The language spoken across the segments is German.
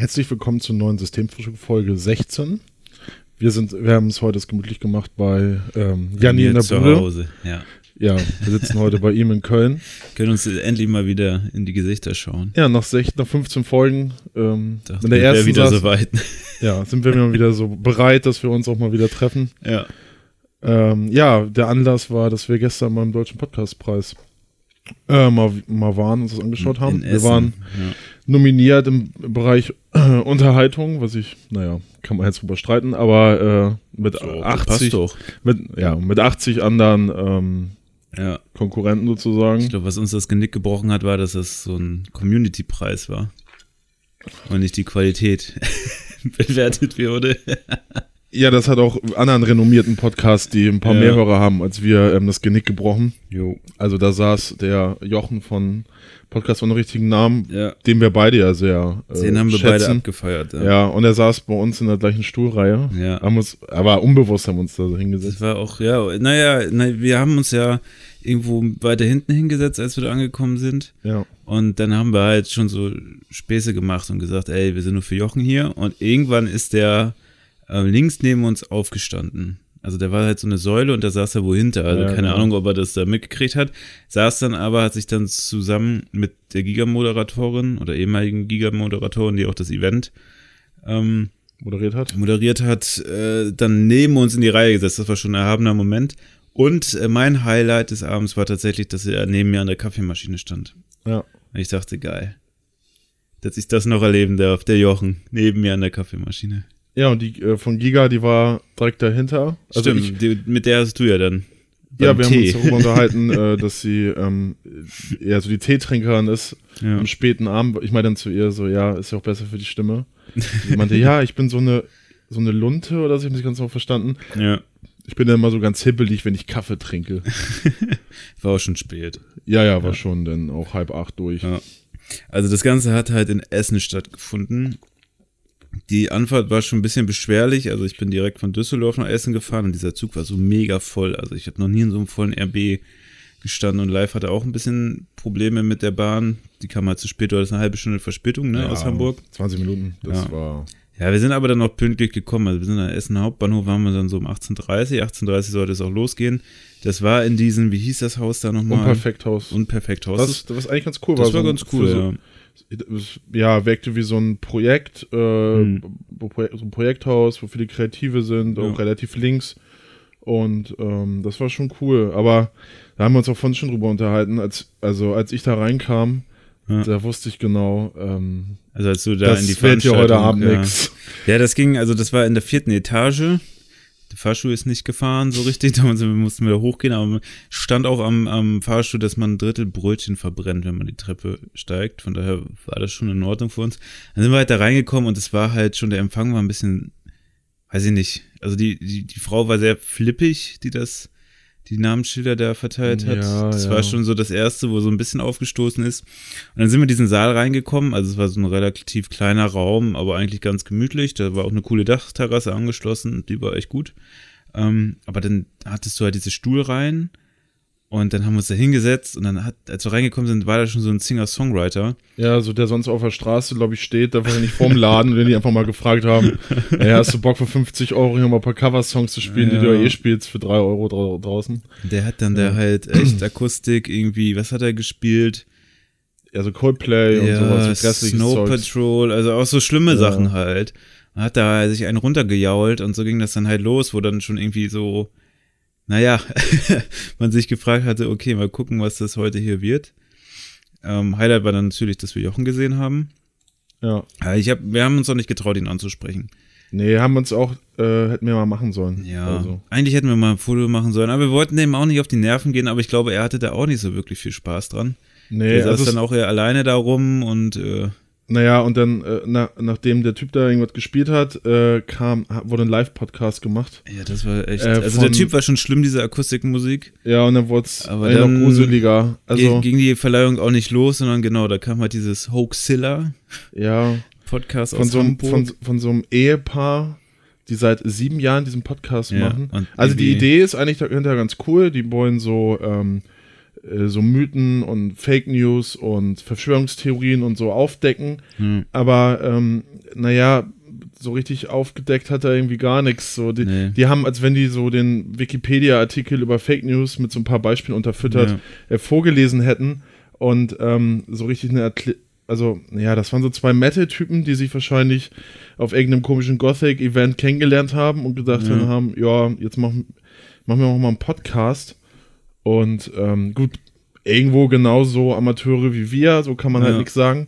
Herzlich willkommen zur neuen Systemfrühstück Folge 16. Wir sind, wir haben es heute gemütlich gemacht bei ähm, Janni in der zu Bude. Hause, ja. Ja, wir sitzen heute bei ihm in Köln. Können uns endlich mal wieder in die Gesichter schauen. Ja, nach, 16, nach 15 Folgen ähm, Dachte, in der ersten wieder saß- soweit. ja, sind wir mal wieder so bereit, dass wir uns auch mal wieder treffen. ja. Ähm, ja, der Anlass war, dass wir gestern beim Deutschen Podcastpreis äh, mal, mal waren, uns das angeschaut haben. In Wir Essen, waren ja. nominiert im Bereich äh, Unterhaltung, was ich, naja, kann man jetzt drüber streiten, aber äh, mit So, das 80, passt doch. mit, ja, mit 80 anderen ähm, Ja. Konkurrenten sozusagen. Ich glaube, was uns das Genick gebrochen hat, war, dass das so ein Community-Preis war. Und nicht die Qualität bewertet wurde. Ja, das hat auch anderen renommierten Podcasts, die ein paar Ja. mehr Hörer haben, als wir ähm, das Genick gebrochen. Jo. Also da saß der Jochen von Podcast ohne richtigen Namen, Ja. den wir beide ja sehr äh, Den haben wir schätzen. beide abgefeiert. Ja. Ja, und er saß bei uns in der gleichen Stuhlreihe. Ja. Haben uns, aber unbewusst haben wir uns da so hingesetzt. Das war auch, ja, naja, na, wir haben uns ja irgendwo weiter hinten hingesetzt, als wir da angekommen sind. Ja. Und dann haben wir halt schon so Späße gemacht und gesagt, ey, wir sind nur für Jochen hier. Und irgendwann ist der äh, links neben uns aufgestanden. Also der war halt so eine Säule und da saß er wo hinter. Also Ja, keine genau. Ahnung, ob er das da mitgekriegt hat. Saß dann aber, hat sich dann zusammen mit der Giga-Moderatorin oder ehemaligen Giga-Moderatorin, die auch das Event ähm, Moderiert hat. moderiert hat, äh, dann neben uns in die Reihe gesetzt. Das war schon ein erhabener Moment. Und äh, mein Highlight des Abends war tatsächlich, dass er neben mir an der Kaffeemaschine stand. Ja. Und ich dachte, geil. Dass ich das noch erleben darf, der Jochen, neben mir an der Kaffeemaschine. Ja, und die äh, von Giga, die war direkt dahinter. Also Stimmt, ich, die, mit der hast du ja dann. ja, wir haben Tee. uns darüber unterhalten, äh, dass sie ähm, eher so die Teetrinkerin ist Ja. am späten Abend. Ich meine dann zu ihr so, ja, ist ja auch besser für die Stimme. Sie meinte, ja, ich bin so eine so eine Lunte oder so, ich habe nicht ganz genau verstanden. ja, Ich bin dann immer so ganz hippelig, wenn ich Kaffee trinke. war auch schon spät. Ja, ja, war schon dann auch halb acht durch. Ja. Also das Ganze hat halt in Essen stattgefunden. Die Anfahrt war schon ein bisschen beschwerlich. Also ich bin direkt von Düsseldorf nach Essen gefahren und dieser Zug war so mega voll. Also ich habe noch nie in so einem vollen RB gestanden und live hatte auch ein bisschen Probleme mit der Bahn. Die kam halt zu spät, oder das ist eine halbe Stunde Verspätung ne, Ja, aus Hamburg. 20 Minuten, das Ja. war. Ja, wir sind aber dann noch pünktlich gekommen. Also wir sind an Essen Hauptbahnhof, waren wir dann so um 18.30 18.30 sollte es auch losgehen. Das war in diesem, wie hieß das Haus da nochmal? Unperfekthaus. Unperfekthaus. Was, was eigentlich ganz cool das war. war so ganz cool, so, ja. Ja, wirkte wie so ein Projekt, äh, Hm. Pro- so ein Projekthaus, wo viele Kreative sind, Ja. auch relativ links. Und ähm, das war schon cool. Aber da haben wir uns auch vorhin schon drüber unterhalten. Als, also als ich da reinkam, Ja. da wusste ich genau, ähm, Also als du da das in die wird ja heute Abend ja. nix. Ja, das ging, also das war in der vierten Etage. Der Fahrstuhl ist nicht gefahren so richtig, da mussten wir hochgehen, aber stand auch am, am Fahrstuhl, dass man ein Drittel Brötchen verbrennt, wenn man die Treppe steigt. Von daher war das schon in Ordnung für uns. Dann sind wir halt da reingekommen und es war halt schon, der Empfang war ein bisschen, weiß ich nicht, also die, die, die Frau war sehr flippig, die das, die Namensschilder da verteilt hat. Ja, das ja. war schon so das erste, wo so ein bisschen aufgestoßen ist. Und dann sind wir in diesen Saal reingekommen. Also es war so ein relativ kleiner Raum, aber eigentlich ganz gemütlich. Da war auch eine coole Dachterrasse angeschlossen. Die war echt gut. Ähm, aber dann hattest du halt diese Stuhlreihen. Und dann haben wir uns da hingesetzt. Und dann hat, als wir reingekommen sind, war da schon so ein Singer-Songwriter. Ja, so der sonst auf der Straße, glaube ich, steht, da war er nicht vorm Laden den die einfach mal gefragt haben, ey, hast du Bock für 50 Euro hier mal ein paar Coversongs zu spielen, die Ja. du ja eh spielst für 3 Euro dra draußen? Der hat dann da halt echt Akustik irgendwie, was hat er gespielt? Ja, so Coldplay und sowas, so Snow Zeugs. Patrol, also auch so schlimme Ja. Sachen halt. Hat da sich einen runtergejault und so ging das dann halt los, wo dann schon irgendwie so, naja, man sich gefragt hatte, okay, mal gucken, was das heute hier wird. Ähm, Highlight war dann natürlich, dass wir Jochen gesehen haben. Ja. Ich hab, wir haben uns noch nicht getraut, ihn anzusprechen. Nee, haben wir uns auch, äh, hätten wir mal machen sollen. Ja, Also. eigentlich hätten wir mal ein Foto machen sollen, aber wir wollten dem auch nicht auf die Nerven gehen, aber ich glaube, er hatte da auch nicht so wirklich viel Spaß dran. Nee, er saß also dann auch eher alleine da rum und äh, naja, und dann, äh, na, nachdem der Typ da irgendwas gespielt hat, äh, kam, wurde ein Live-Podcast gemacht. ja, das war echt. Äh, also der von- Typ war schon schlimm, diese Akustikmusik. Ja, und dann wurde es noch gruseliger. Also, ging die Verleihung auch nicht los, sondern genau, da kam halt dieses Hoaxilla ja, Podcast von aus so, einem, von, von so einem Ehepaar, die seit sieben Jahren diesen Podcast Ja, machen. Also die Idee ist eigentlich dahinter ganz cool. Die wollen so, ähm, äh, so Mythen und Fake News und Verschwörungstheorien und so aufdecken. Hm. Aber ähm, naja, so richtig aufgedeckt hat er irgendwie gar nichts. So, die, Nee. die haben, als wenn die so den Wikipedia-Artikel über Fake News mit so ein paar Beispielen unterfüttert Ja. äh, vorgelesen hätten und ähm, so richtig eine Erkl also, ja, das waren so zwei Metal-Typen, die sich wahrscheinlich auf irgendeinem komischen Gothic-Event kennengelernt haben und gedacht Ja. haben, ja, jetzt machen, machen wir auch mal einen Podcast. Und ähm, gut, irgendwo genauso Amateure wie wir, so kann man halt Ja. nichts sagen.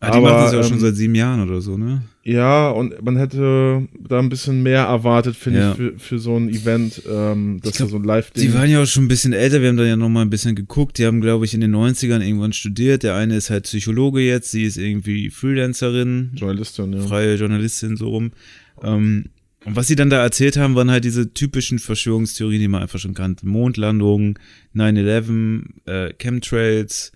Ah, die machen das ja auch ähm, schon seit sieben Jahren oder so, ne? ja, und man hätte da ein bisschen mehr erwartet, finde Ja. ich, für, für so ein Event, ähm, dass Ich glaub, da so ein Live-Ding. Die waren ja auch schon ein bisschen älter, wir haben da ja noch mal ein bisschen geguckt. Die haben, glaube ich, in den 90ern irgendwann studiert. Der eine ist halt Psychologe jetzt, sie ist irgendwie Freelancerin, Journalistin, ja. freie Journalistin, so rum. Ähm, und was sie dann da erzählt haben, waren halt diese typischen Verschwörungstheorien, die man einfach schon kannte. Mondlandung, 9-11, äh, Chemtrails.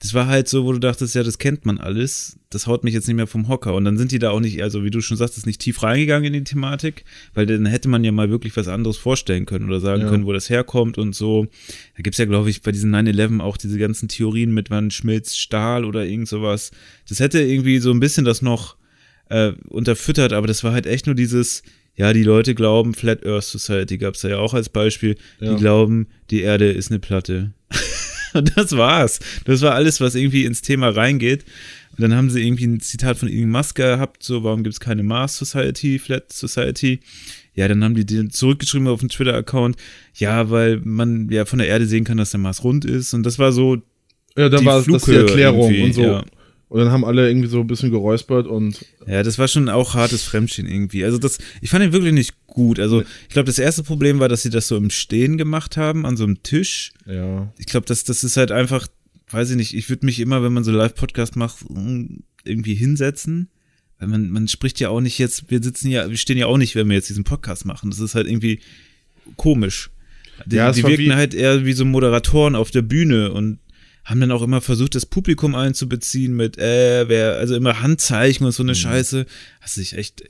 Das war halt so, wo du dachtest, ja, das kennt man alles. Das haut mich jetzt nicht mehr vom Hocker. Und dann sind die da auch nicht, also wie du schon sagtest, nicht tief reingegangen in die Thematik, weil dann hätte man ja mal wirklich was anderes vorstellen können oder sagen Ja. können, wo das herkommt und so. Da gibt's ja, glaube ich, bei diesen 9-11 auch diese ganzen Theorien mit, wann schmilzt Stahl oder irgend sowas. Das hätte irgendwie so ein bisschen das noch äh, unterfüttert, aber das war halt echt nur dieses, ja, die Leute glauben, Flat Earth Society gab's da ja auch als Beispiel, Ja. die glauben, die Erde ist eine Platte. Und das war's. Das war alles, was irgendwie ins Thema reingeht. Und dann haben sie irgendwie ein Zitat von Elon Musk gehabt, so, warum gibt's keine Mars Society, Flat Society? Ja, dann haben die den zurückgeschrieben auf den Twitter-Account, ja, weil man ja von der Erde sehen kann, dass der Mars rund ist. Und das war so Ja, da war das die Flughöhe Erklärung und so. ja. Und dann haben alle irgendwie so ein bisschen geräuspert und Ja, das war schon auch hartes Fremdchen irgendwie. Also das, ich fand ihn wirklich nicht gut. Also ich glaube, das erste Problem war, dass sie das so im Stehen gemacht haben, an so einem Tisch. ja. Ich glaube, das, das ist halt einfach, weiß ich nicht, ich würde mich immer, wenn man so Live-Podcast macht, irgendwie hinsetzen. Weil man, man spricht ja auch nicht jetzt, wir sitzen ja, wir stehen ja auch nicht, wenn wir jetzt diesen Podcast machen. Das ist halt irgendwie komisch. Die, Ja, die wirken halt eher wie so Moderatoren auf der Bühne und haben dann auch immer versucht, das Publikum einzubeziehen mit, äh, wer, also immer Handzeichen und so Mhm. eine Scheiße. Hast dich echt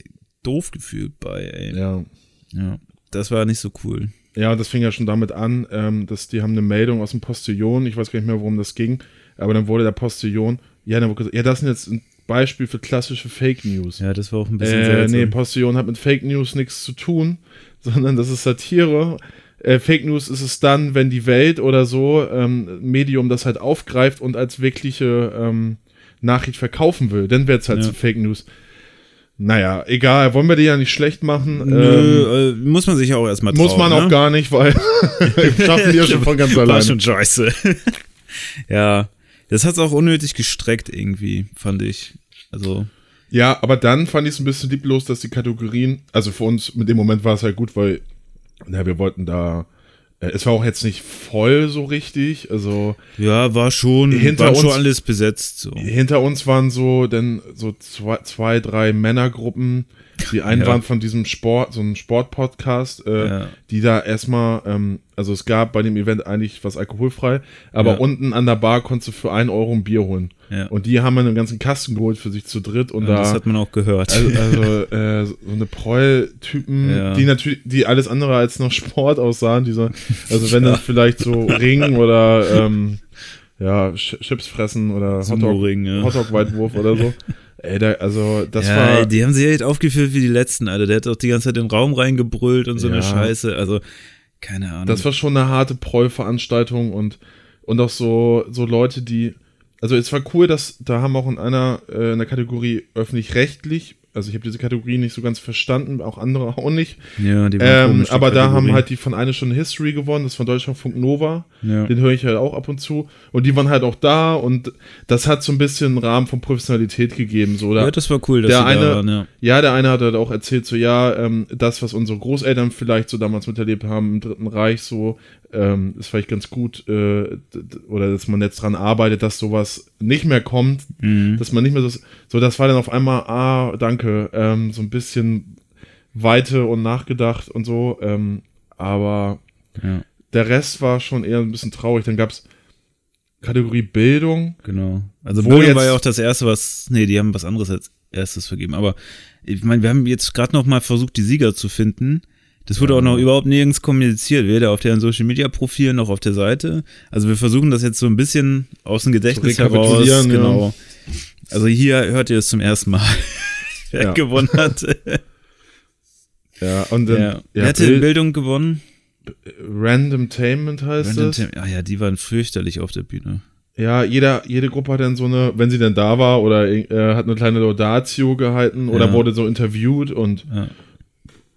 doof gefühlt bei, ey. Ja. Ja. Das war nicht so cool. Ja, und das fing ja schon damit an, ähm, dass die haben eine Meldung aus dem Postillon, ich weiß gar nicht mehr, worum das ging, aber dann wurde der Postillon, ja, dann wurde gesagt, ja, das ist jetzt ein Beispiel für klassische Fake News. Ja, das war auch ein bisschen Äh, seltsam. nee, Postillon hat mit Fake News nichts zu tun, sondern das ist Satire. Äh, Fake News ist es dann, wenn die Welt oder so ähm, Medium das halt aufgreift und als wirkliche ähm, Nachricht verkaufen will. Dann wird es halt Ja. zu Fake News. Naja, egal, wollen wir die ja nicht schlecht machen. Ähm, Nö, äh, muss man sich ja auch erstmal trauen. muss man auch ne? gar nicht, weil schaffen die ja schon von ganz War alleine. schon scheiße. ja, das hat's auch unnötig gestreckt irgendwie, fand ich. Also, Ja, aber dann fand ich es ein bisschen lieblos, dass die Kategorien, also für uns mit dem Moment war es halt gut, weil na, wir wollten da, äh, es war auch jetzt nicht voll so richtig, also ja, war schon, Hinter war schon uns- alles besetzt. So. hinter uns waren so dann so zwei, zwei drei Männergruppen, die einen Ja. waren von diesem Sport, so einem Sportpodcast, äh, Ja. die da erstmal, ähm, also es gab bei dem Event eigentlich was alkoholfrei, aber Ja. unten an der Bar konntest du für einen Euro ein Bier holen. Ja. Und die haben einen ganzen Kasten geholt für sich zu dritt und Und da. das hat man auch gehört. Also, also äh, so eine Proll-Typen, Ja. die natürlich, die alles andere als noch Sport aussahen, dieser, also wenn dann vielleicht so Ring oder ähm, ja, Ch- Chips fressen oder Hotdog, Sumo-Ring, ja. Hotdog-Weitwurf oder so. Ey, da, also das ja, war. ey, die haben sich echt aufgeführt wie die letzten, Alter. Der hat doch die ganze Zeit in den Raum reingebrüllt und so Ja. eine Scheiße. Also, keine Ahnung. Das war schon eine harte Proll-Veranstaltung und, und auch so, so Leute, die. Also es war cool, dass da haben auch in einer, äh, in der Kategorie öffentlich-rechtlich, also ich habe diese Kategorie nicht so ganz verstanden, auch andere auch nicht. ja, die waren Ähm, aber da haben halt die von eine Stunde History gewonnen, das von Deutschlandfunk Nova. Ja. Den höre ich halt auch ab und zu. Und die waren halt auch da und das hat so ein bisschen einen Rahmen von Professionalität gegeben. So, da, ja, das war cool, dass der eine, da waren, ja. ja, der eine hat halt auch erzählt, so ja, ähm, das, was unsere Großeltern vielleicht so damals miterlebt haben im Dritten Reich, so ähm, ist vielleicht ganz gut, äh, oder dass man jetzt dran arbeitet, dass sowas nicht mehr kommt, Mhm. dass man nicht mehr so, so, das war dann auf einmal, ah, danke, ähm, so ein bisschen Weite und nachgedacht und so, ähm, aber ja, der Rest war schon eher ein bisschen traurig. Dann gab's Kategorie Bildung. genau. Also Bildung jetzt- war ja auch das erste, was, nee, die haben was anderes als erstes vergeben. Aber ich meine, wir haben jetzt gerade noch mal versucht, die Sieger zu finden. Das wurde auch noch überhaupt nirgends kommuniziert, weder auf deren Social Media Profilen noch auf der Seite. Also wir versuchen das jetzt so ein bisschen aus dem Gedächtnis heraus. ja. Genau. Also hier hört ihr es zum ersten Mal. wer Ja. gewonnen hat. Ja, und dann, ja. ja, Wer hatte Bild- Bildung gewonnen? Randomtainment heißt Random es. Ah ja, die waren fürchterlich auf der Bühne. Ja, jeder, jede Gruppe hat dann so eine, wenn sie denn da war oder äh, hat eine kleine Laudatio gehalten oder wurde so interviewt und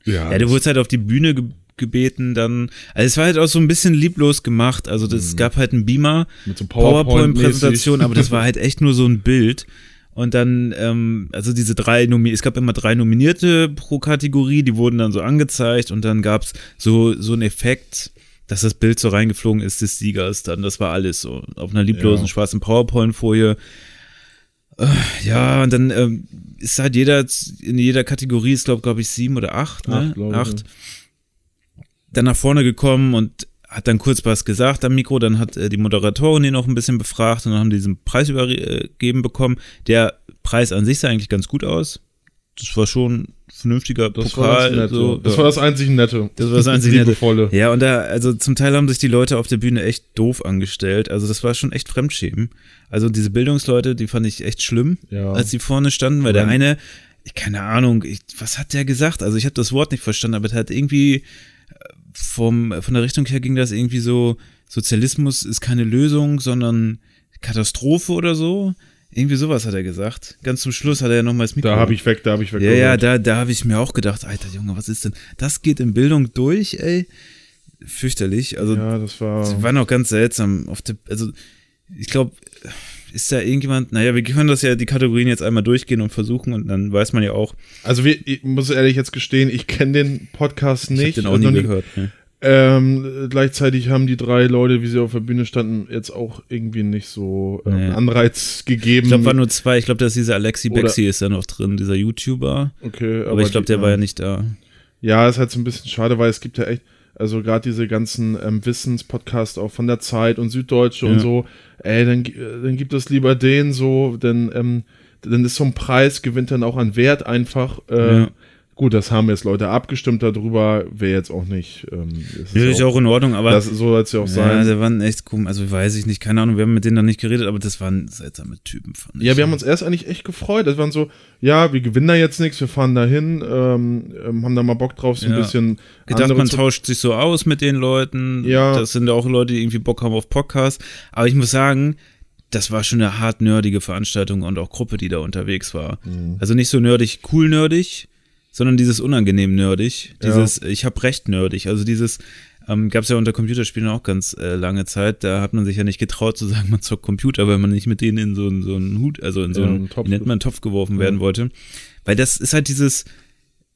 Ja. ja, du wurdest halt auf die Bühne ge gebeten, dann. Also es war halt auch so ein bisschen lieblos gemacht. Also das Mhm. gab halt einen Beamer, mit so. PowerPoint-Präsentation, aber das war halt echt nur so ein Bild. Und dann, ähm, also diese drei Nomi es gab immer drei Nominierte pro Kategorie, die wurden dann so angezeigt und dann gab's so, so einen Effekt, dass das Bild so reingeflogen ist des Siegers dann. Das war alles so. Auf einer lieblosen Ja. schwarzen PowerPoint-Folie. Äh, Ja, und dann ähm, ist halt jeder, in jeder Kategorie ist, glaube glaub ich, sieben oder acht, ne? Acht, acht. Dann nach vorne gekommen und hat dann kurz was gesagt am Mikro, dann hat äh, die Moderatorin ihn noch ein bisschen befragt und dann haben die diesen Preis übergeben bekommen. Der Preis an sich sah eigentlich ganz gut aus. Das war schon vernünftiger Das war Pokal. das Nette. so, das ja. war das einzig Nette. Das war das einzig Nette. Liebevolle. Ja, und da, also zum Teil haben sich die Leute auf der Bühne echt doof angestellt. Also das war schon echt Fremdschämen. Also diese Bildungsleute, die fand ich echt schlimm, Ja. als die vorne standen, weil der Wenn- eine, ich, keine Ahnung, ich, was hat der gesagt? Also ich habe das Wort nicht verstanden, aber der hat irgendwie äh, vom, von der Richtung her ging das irgendwie so, Sozialismus ist keine Lösung, sondern Katastrophe oder so. Irgendwie sowas hat er gesagt. Ganz zum Schluss hat er ja nochmal das Mikro. Da habe ich weg, da habe ich weg. Ja, ja, da, da habe ich mir auch gedacht, Alter Junge, was ist denn? Das geht in Bildung durch, ey. Fürchterlich. Also, ja, das war. das war noch ganz seltsam. Auf der, also, ich glaube, ist da irgendjemand, naja, wir können das ja die Kategorien jetzt einmal durchgehen und versuchen und dann weiß man ja auch, Also wir, ich muss ehrlich jetzt gestehen, ich kenne den Podcast ich habe nicht. den auch nie gehört. Ne? Ähm, gleichzeitig haben die drei Leute, wie sie auf der Bühne standen, jetzt auch irgendwie nicht so ähm, Nee. Anreiz gegeben. Ich glaube, waren nur zwei. Ich glaube, dass dieser Alexi Bexi ist da noch drin, dieser YouTuber. okay, Aber, ich glaube, der war ja nicht da. Ja, ist halt so ein bisschen schade, weil es gibt ja echt, also gerade diese ganzen ähm, Wissenspodcasts auch von der Zeit und Süddeutsche und Ja. so, ey, dann, äh, dann gibt es lieber den so, denn ähm, dann ist so ein Preis, gewinnt dann auch an Wert einfach. Äh, Ja. Gut, das haben jetzt Leute abgestimmt darüber, wäre jetzt auch nicht. Ähm, Ja, ist ja auch in Ordnung, aber. das, so soll es ja auch ja, sein. der waren echt komisch. Also weiß ich nicht, keine Ahnung, wir haben mit denen dann nicht geredet, aber das waren seltsame Typen, fand ich. Ja, wir haben uns erst eigentlich echt gefreut. Das waren so, ja, wir gewinnen da jetzt nichts, wir fahren da hin, ähm, ähm, haben da mal Bock drauf, so ein Ja. bisschen gedacht, man tauscht sich so aus mit den Leuten. Ja. Das sind ja auch Leute, die irgendwie Bock haben auf Podcasts. Aber ich muss sagen, das war schon eine hart nerdige Veranstaltung und auch Gruppe, die da unterwegs war. Mhm. Also nicht so nerdig, cool nerdig, sondern dieses unangenehm nerdig. Ja. Dieses, ich hab recht nerdig. Also dieses, ähm, gab es ja unter Computerspielen auch ganz äh, lange Zeit. Da hat man sich ja nicht getraut zu sagen, man zockt Computer, weil man nicht mit denen in so, einen- so einen Hut, also in so Ja, einen, Topf nennt man, Topf geworfen Ja. werden wollte. Weil das ist halt dieses,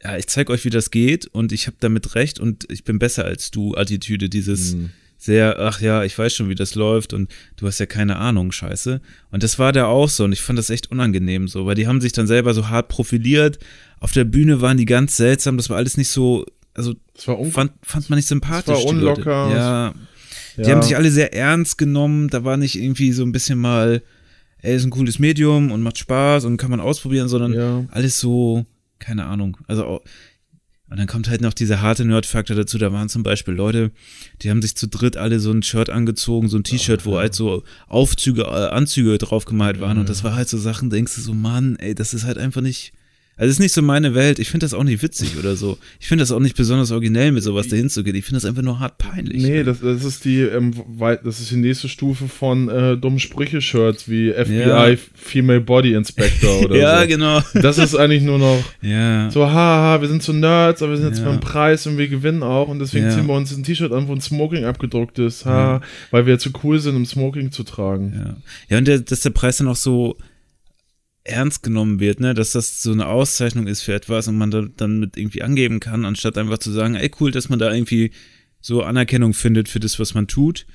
ja, ich zeig euch, wie das geht und ich habe damit recht und ich bin besser als du Attitüde, dieses Mhm. sehr, ach ja, ich weiß schon, wie das läuft und du hast ja keine Ahnung, scheiße. Und das war da auch so und ich fand das echt unangenehm so, weil die haben sich dann selber so hart profiliert. Auf der Bühne waren die ganz seltsam, das war alles nicht so, also Das fand, fand man nicht sympathisch. Es war die Leute. unlocker. Ja, die ja. haben sich alle sehr ernst genommen, da war nicht irgendwie so ein bisschen mal, ey, ist ein cooles Medium und macht Spaß und kann man ausprobieren, sondern ja. alles so, keine Ahnung. Also, und dann kommt halt noch dieser harte Nerd-Faktor dazu. Da waren zum Beispiel Leute, die haben sich zu dritt alle so ein Shirt angezogen, so ein T-Shirt, wo halt so Aufzüge, äh, Anzüge drauf gemalt waren. Und das war halt so Sachen, denkst du so, Mann, ey, das ist halt einfach nicht. Also, es ist nicht so meine Welt. Ich finde das auch nicht witzig oder so. Ich finde das auch nicht besonders originell, mit sowas dahin zu gehen. Ich finde das einfach nur hart peinlich. Nee, das, das ist die, ähm, das ist die nächste Stufe von äh, dummen Sprüche-Shirts wie FBI Ja. Female Body Inspector oder ja, so. genau. Das ist eigentlich nur noch Ja. so, haha, wir sind so Nerds, aber wir sind jetzt Ja. beim Preis und wir gewinnen auch und deswegen Ja. ziehen wir uns ein T-Shirt an, wo ein Smoking abgedruckt ist, ha, weil wir zu cool sind, um Smoking zu tragen. Ja, ja und der, dass der Preis dann auch so ernst genommen wird, ne, dass das so eine Auszeichnung ist für etwas und man da, dann mit irgendwie angeben kann, anstatt einfach zu sagen, ey cool, dass man da irgendwie so Anerkennung findet für das, was man tut.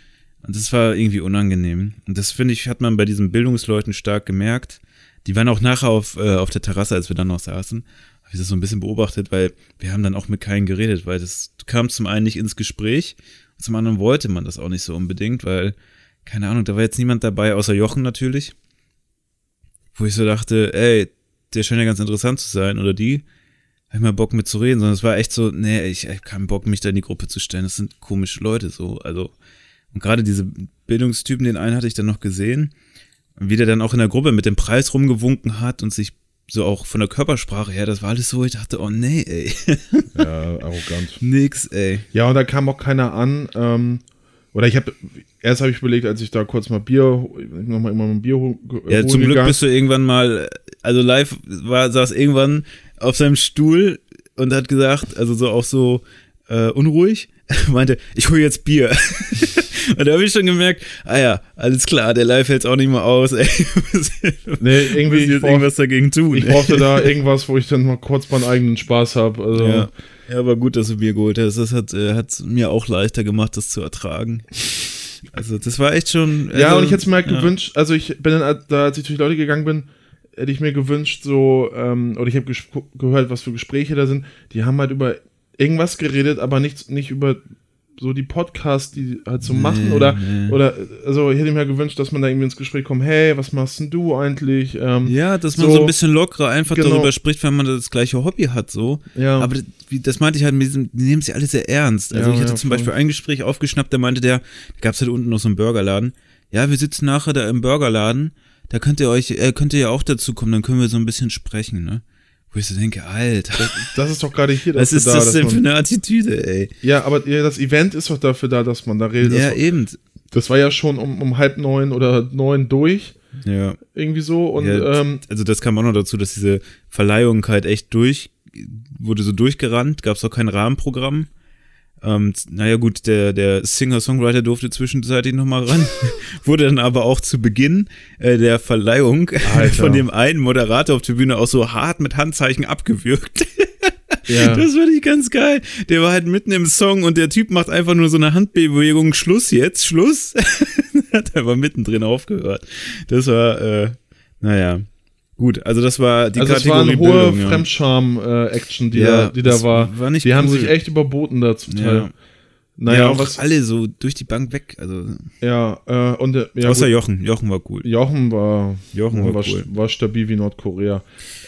Und das war irgendwie unangenehm. Und das finde ich, hat man bei diesen Bildungsleuten stark gemerkt. Die waren auch nachher auf, äh, auf der Terrasse, als wir dann noch saßen. Habe ich das so ein bisschen beobachtet, weil wir haben dann auch mit keinem geredet, weil das kam zum einen nicht ins Gespräch zum anderen wollte man das auch nicht so unbedingt, weil, keine Ahnung, da war jetzt niemand dabei, außer Jochen natürlich. Wo ich so dachte, ey, der scheint ja ganz interessant zu sein, oder die. Hab ich mal Bock mit zu reden, sondern es war echt so, nee, ich hab keinen Bock, mich da in die Gruppe zu stellen. Das sind komische Leute so. Also, und gerade diese Bildungstypen, den einen hatte ich dann noch gesehen. Und wie der dann auch in der Gruppe mit dem Preis rumgewunken hat und sich so auch von der Körpersprache her, das war alles so, ich dachte, oh nee, ey. Ja, arrogant. Nix, ey. Ja, und da kam auch keiner an. Ähm, oder ich habe, erst habe ich überlegt, als ich da kurz mal Bier, nochmal immer ein Bier ho- ge- Ja, holen zum Glück gegangen. bist du irgendwann mal, also live war, saß irgendwann auf seinem Stuhl und hat gesagt, also so auch so äh, unruhig, meinte, ich hole jetzt Bier. und da habe ich schon gemerkt, ah ja, alles klar, der live hält's auch nicht mehr aus, ey. Nee, irgendwie, ich, brauch, irgendwas dagegen tun. ich ey. brauchte da irgendwas, wo ich dann mal kurz meinen eigenen Spaß habe. Also, Ja. Ja, aber gut, dass du Bier geholt hast. Das hat äh, hat's mir auch leichter gemacht, das zu ertragen. Also, das war echt schon. Ja, also, und ich hätte mir halt ja. gewünscht, also ich bin dann, da, als ich durch die Leute gegangen bin, hätte ich mir gewünscht, so, ähm, oder ich habe gehört, was für Gespräche da sind, die haben halt über irgendwas geredet, aber nicht, nicht über so die Podcasts, die halt so machen, oder, nee. oder, also ich hätte mir gewünscht, dass man da irgendwie ins Gespräch kommt, hey, was machst denn du eigentlich? Ähm, Ja, dass man So, so, ein bisschen lockerer einfach genau. darüber spricht, wenn man das gleiche Hobby hat, so. Ja. Aber das, wie, das meinte ich halt mit diesem, die nehmen sie alle sehr ernst. Also Ja, ich hatte ja, zum voll. Beispiel ein Gespräch aufgeschnappt, da meinte der, da gab es halt unten noch so einen Burgerladen. Ja, wir sitzen nachher da im Burgerladen, da könnt ihr euch, äh, könnt ihr ja auch dazu kommen, dann können wir so ein bisschen sprechen, ne? Wo ich so denke, Alter, das ist doch gerade hier was ist da, das denn für eine Attitüde, ey? Ja, aber ja, das Event ist doch dafür da, dass man da redet. Ja, das, eben. das war ja schon um, um halb neun oder neun durch, Ja. irgendwie so, und Ja, ähm, also das kam auch noch dazu, dass diese Verleihung halt echt durch, wurde so durchgerannt, gab es auch kein Rahmenprogramm. Ähm, naja gut, der, der Singer-Songwriter durfte zwischenzeitlich nochmal ran, wurde dann aber auch zu Beginn äh, der Verleihung Alter. von dem einen Moderator auf der Bühne auch so hart mit Handzeichen abgewürgt. ja. Das fand ich ganz geil. Der war halt mitten im Song und der Typ macht einfach nur so eine Handbewegung, Schluss jetzt, Schluss. Hat einfach mittendrin aufgehört. Das war, äh, naja, gut. Also das war die also es war Kategorie eine hohe Bildung, ja. Fremdscham-Action, die, Ja, da, die da das war. war die haben cool. sich echt überboten da zum Teil. Ja. Naja, ja, auch was, alle so durch die Bank weg. Also, ja, äh, und der, ja, außer gut, Jochen. Jochen war cool. Jochen war, Jochen war war, cool. war stabil wie Nordkorea.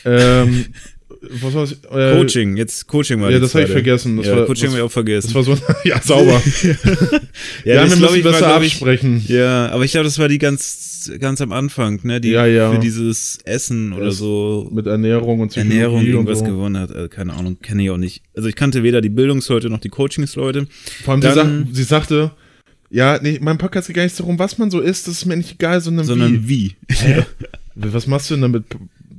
Ähm, was war das? Äh, Coaching, jetzt Coaching war Ja, das habe ich vergessen. Das ja, war, Coaching das, habe ich auch vergessen. das war so, ja, sauber. ja, ja, das wir müssen ich, war, besser ich, absprechen. Ja, aber ich glaube, das war die ganz, ganz am Anfang, ne? Die Ja, ja. für dieses Essen oder Das so Mit Ernährung und Psychologie Ernährung irgendwas so. gewonnen hat. Also, keine Ahnung, kenne ich auch nicht. Also ich kannte weder die Bildungsleute noch die Coachingsleute. Vor allem, sie, Dann- sag, sie sagte, ja, nee, mein Podcast geht gar nicht darum, was man so isst, das ist mir nicht egal, sondern, Sondern wie. wie. Hä? Was machst du denn damit?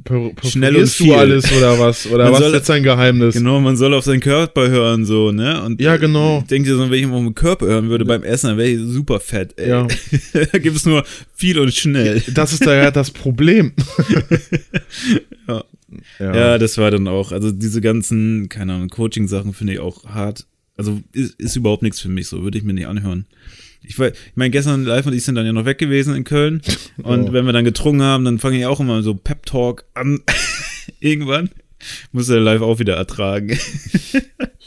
Per, per, Schnell und viel. du alles oder was? Oder Man was soll- ist jetzt dein Geheimnis? Genau, man soll auf seinen Körper hören, so, ne? Und Ja, genau. Denkt ihr so, wenn ich auf meinen Körper hören würde beim Essen, dann wäre ich super fett, ey. Ja. da gibt es nur viel und schnell. Das ist da ja das Problem. Ja. ja. Ja, das war dann auch, also diese ganzen, keine Ahnung, Coaching-Sachen finde ich auch hart. Also ist, ist überhaupt nichts für mich, so würde ich mir nicht anhören. Ich, ich meine, gestern live und ich sind dann ja noch weg gewesen in Köln. Und Oh. wenn wir dann getrunken haben, dann fange ich auch immer so Pep-Talk an. Irgendwann. Muss er live auch wieder ertragen.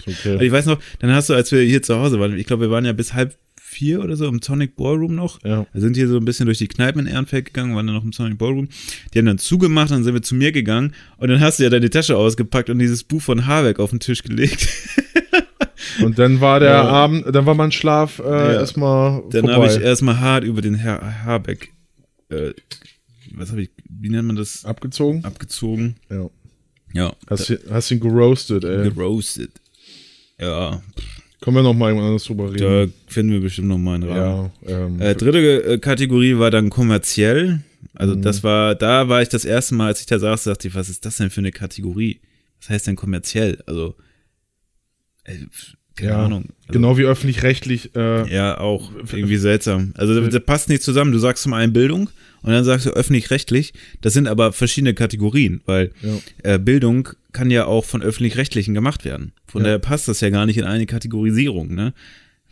Okay. Ich weiß noch, dann hast du, als wir hier zu Hause waren, ich glaube, wir waren ja bis halb vier oder so im Sonic Ballroom noch. Ja. Wir sind hier so ein bisschen durch die Kneipen in Ehrenfeld gegangen, waren dann noch im Sonic Ballroom. Die haben dann zugemacht, dann sind wir zu mir gegangen und dann hast du ja deine Tasche ausgepackt und dieses Buch von Habeck auf den Tisch gelegt. Und dann war der Ja. Abend, dann war mein Schlaf äh, Ja. erstmal Dann habe ich erstmal hart über den Herr Habeck, äh, was habe ich, wie nennt man das? Abgezogen? Abgezogen. Ja. Ja. Hast, ihn- hast ihn geroastet, ey. Geroastet. Ja, Können wir noch mal anders drüber da reden. finden wir bestimmt noch mal einen Rahmen. Ja, ähm, Äh, dritte äh, Kategorie war dann kommerziell. Also Mhm. das war, da war ich das erste Mal, als ich da saß, dachte ich, was ist das denn für eine Kategorie? Was heißt denn kommerziell? Also, äh, keine ja, Ahnung. Also, genau wie öffentlich-rechtlich. Äh, Ja, auch irgendwie seltsam. Also das, das passt nicht zusammen. Du sagst zum einen Bildung und dann sagst du öffentlich-rechtlich. Das sind aber verschiedene Kategorien, weil Ja. äh, Bildung kann ja auch von öffentlich-rechtlichen gemacht werden. Von Ja. daher passt das ja gar nicht in eine Kategorisierung, ne?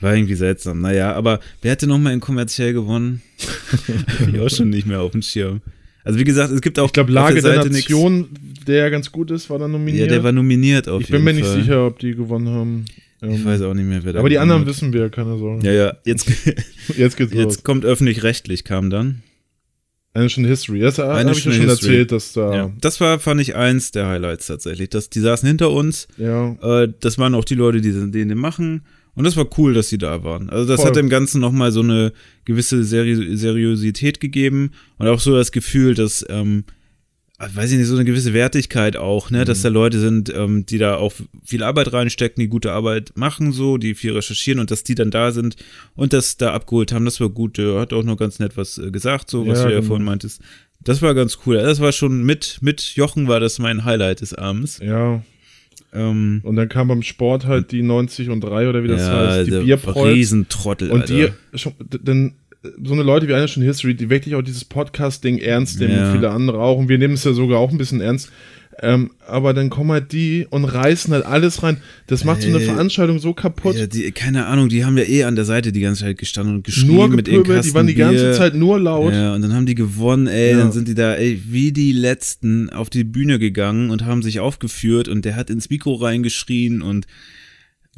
War irgendwie seltsam. Naja, aber wer hätte nochmal in kommerziell gewonnen? Ich auch schon nicht mehr auf dem Schirm. Also wie gesagt, es gibt auch Ich glaube, Lage der, nix- Nation, der ja ganz gut ist, war dann Ja, nominiert. der war nominiert auf ich jeden bin mir nicht Fall. sicher, ob die gewonnen haben. Ähm, Ich weiß auch nicht mehr, wer da aber die gewonnen anderen hat. wissen wir, keine Sorge. Ja, ja, jetzt, Jetzt geht's los. jetzt kommt öffentlich-rechtlich, kam dann. Eine Stunde History. Das habe ich ja schon History. erzählt, dass da. Ja. Das war, fand ich, eins der Highlights tatsächlich. Dass die saßen hinter uns. Ja, Äh, das waren auch die Leute, die den, den machen. Und das war cool, dass sie da waren. Also das Voll. hat dem Ganzen nochmal so eine gewisse Seri Seriosität gegeben und auch so das Gefühl, dass ähm, weiß ich nicht, so eine gewisse Wertigkeit auch, ne, dass da Leute sind, ähm, die da auch viel Arbeit reinstecken, die gute Arbeit machen, so, die viel recherchieren und dass die dann da sind und das da abgeholt haben, das war gut. Der hat auch noch ganz nett was äh, gesagt, so, was Ja, du ja genau. vorhin meintest. Das war ganz cool. Das war schon mit, mit Jochen war das mein Highlight des Abends. Ja. Ähm, Und dann kam beim Sport halt die 90 und 3 oder wie das ja, heißt, die der Bierprolls. Riesentrottel, Und Alter. die, schon, d- denn äh, so eine Leute wie eine schon History, die wirklich auch dieses Podcast-Ding ernst nehmen, Ja. und viele andere auch. Und wir nehmen es ja sogar auch ein bisschen ernst. Ähm, aber dann kommen halt die und reißen halt alles rein. Das macht so eine. Veranstaltung so kaputt. ja, die, keine Ahnung, die haben ja eh an der Seite die ganze Zeit gestanden und geschrien nur mit ihren gepöbelt, die waren die Kasten ganze Bier. Zeit nur laut. Ja, und dann haben die gewonnen, ey, Ja. dann sind die da, ey, wie die Letzten auf die Bühne gegangen und haben sich aufgeführt und der hat ins Mikro reingeschrien und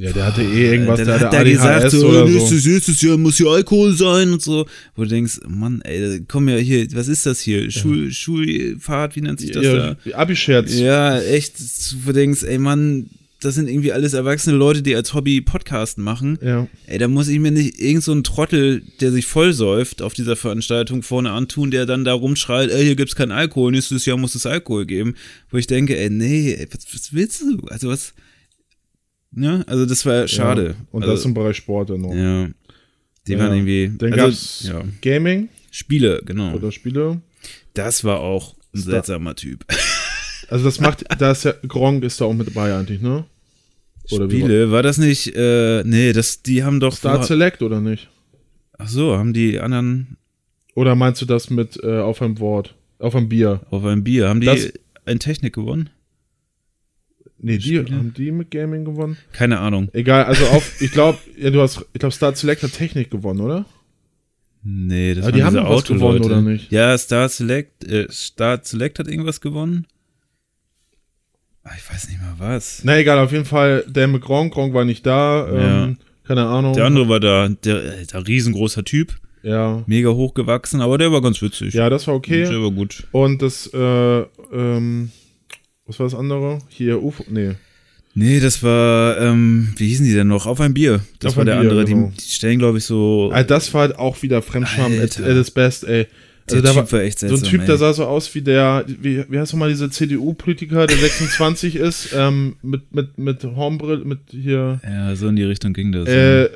Ja, der hatte eh irgendwas, dann der hat hatte er gesagt, ADHS so, oder nächstes, so. nächstes Jahr muss hier Alkohol sein und so. Wo du denkst, Mann, ey, komm ja hier, was ist das hier? Schul, Schulfahrt, wie nennt sich das Ja, da? Abi-Scherz. Ja, echt, wo du denkst, ey Mann, das sind irgendwie alles erwachsene Leute, die als Hobby Podcasten machen. Ja. Ey, da muss ich mir nicht irgend so einen Trottel, der sich vollsäuft auf dieser Veranstaltung vorne antun, der dann da rumschreit, ey, hier gibt's keinen Alkohol, nächstes Jahr muss es Alkohol geben. Wo ich denke, ey, nee, ey, was, was willst du? Also was, ne? Also das war schade. Ja. Und also, das im Bereich Sport dann noch. ja. Die Ja. waren irgendwie, Dann also, gab's ja, Gaming Spiele, genau. oder Spiele. Das war auch ein Star- seltsamer Typ. Also das macht, da ist ja, Gronk ist da auch mit dabei eigentlich, ne? Oder wie Spiele, war das nicht, äh, nee, das, die haben doch, Star Select oder nicht? ach so, haben die anderen Oder meinst du das mit äh, auf einem Wort? Auf einem Bier? auf einem Bier, haben die Das- ein Technik gewonnen? Nee, die Spiele? haben die mit Gaming gewonnen? Keine Ahnung. Egal, also auf, ich glaube, ja, du hast, ich glaube, Star Select hat Technik gewonnen, oder? Nee, das Aber die haben diese was gewonnen, oder nicht? Ja, Star Select, äh, Star Select hat irgendwas gewonnen. Ah, Ich weiß nicht mal was. Na egal, auf jeden Fall, der mit Gronk, Gronk war nicht da, ähm, keine Ahnung. Der andere war da, der, der riesengroßer Typ, Ja. mega hochgewachsen, aber der war ganz witzig. Ja, das war okay. Der war gut. Und das, äh, ähm, was war das andere? Hier, UFO, nee. Nee, das war, ähm, wie hießen die denn noch? Auf ein Bier. Das Auf war der Bier, andere. genau. Die, die stellen, glaube ich, so. Also das war halt auch wieder Fremdscham at, Alter. at its best, ey. Also der Typ war, war echt so seltsam. ein Typ, ey. der sah so aus wie der, wie, wie heißt nochmal dieser CDU-Politiker, der 26 ist, ähm, mit, mit, mit Hornbrill, mit hier, Ja, so in die Richtung ging das. äh,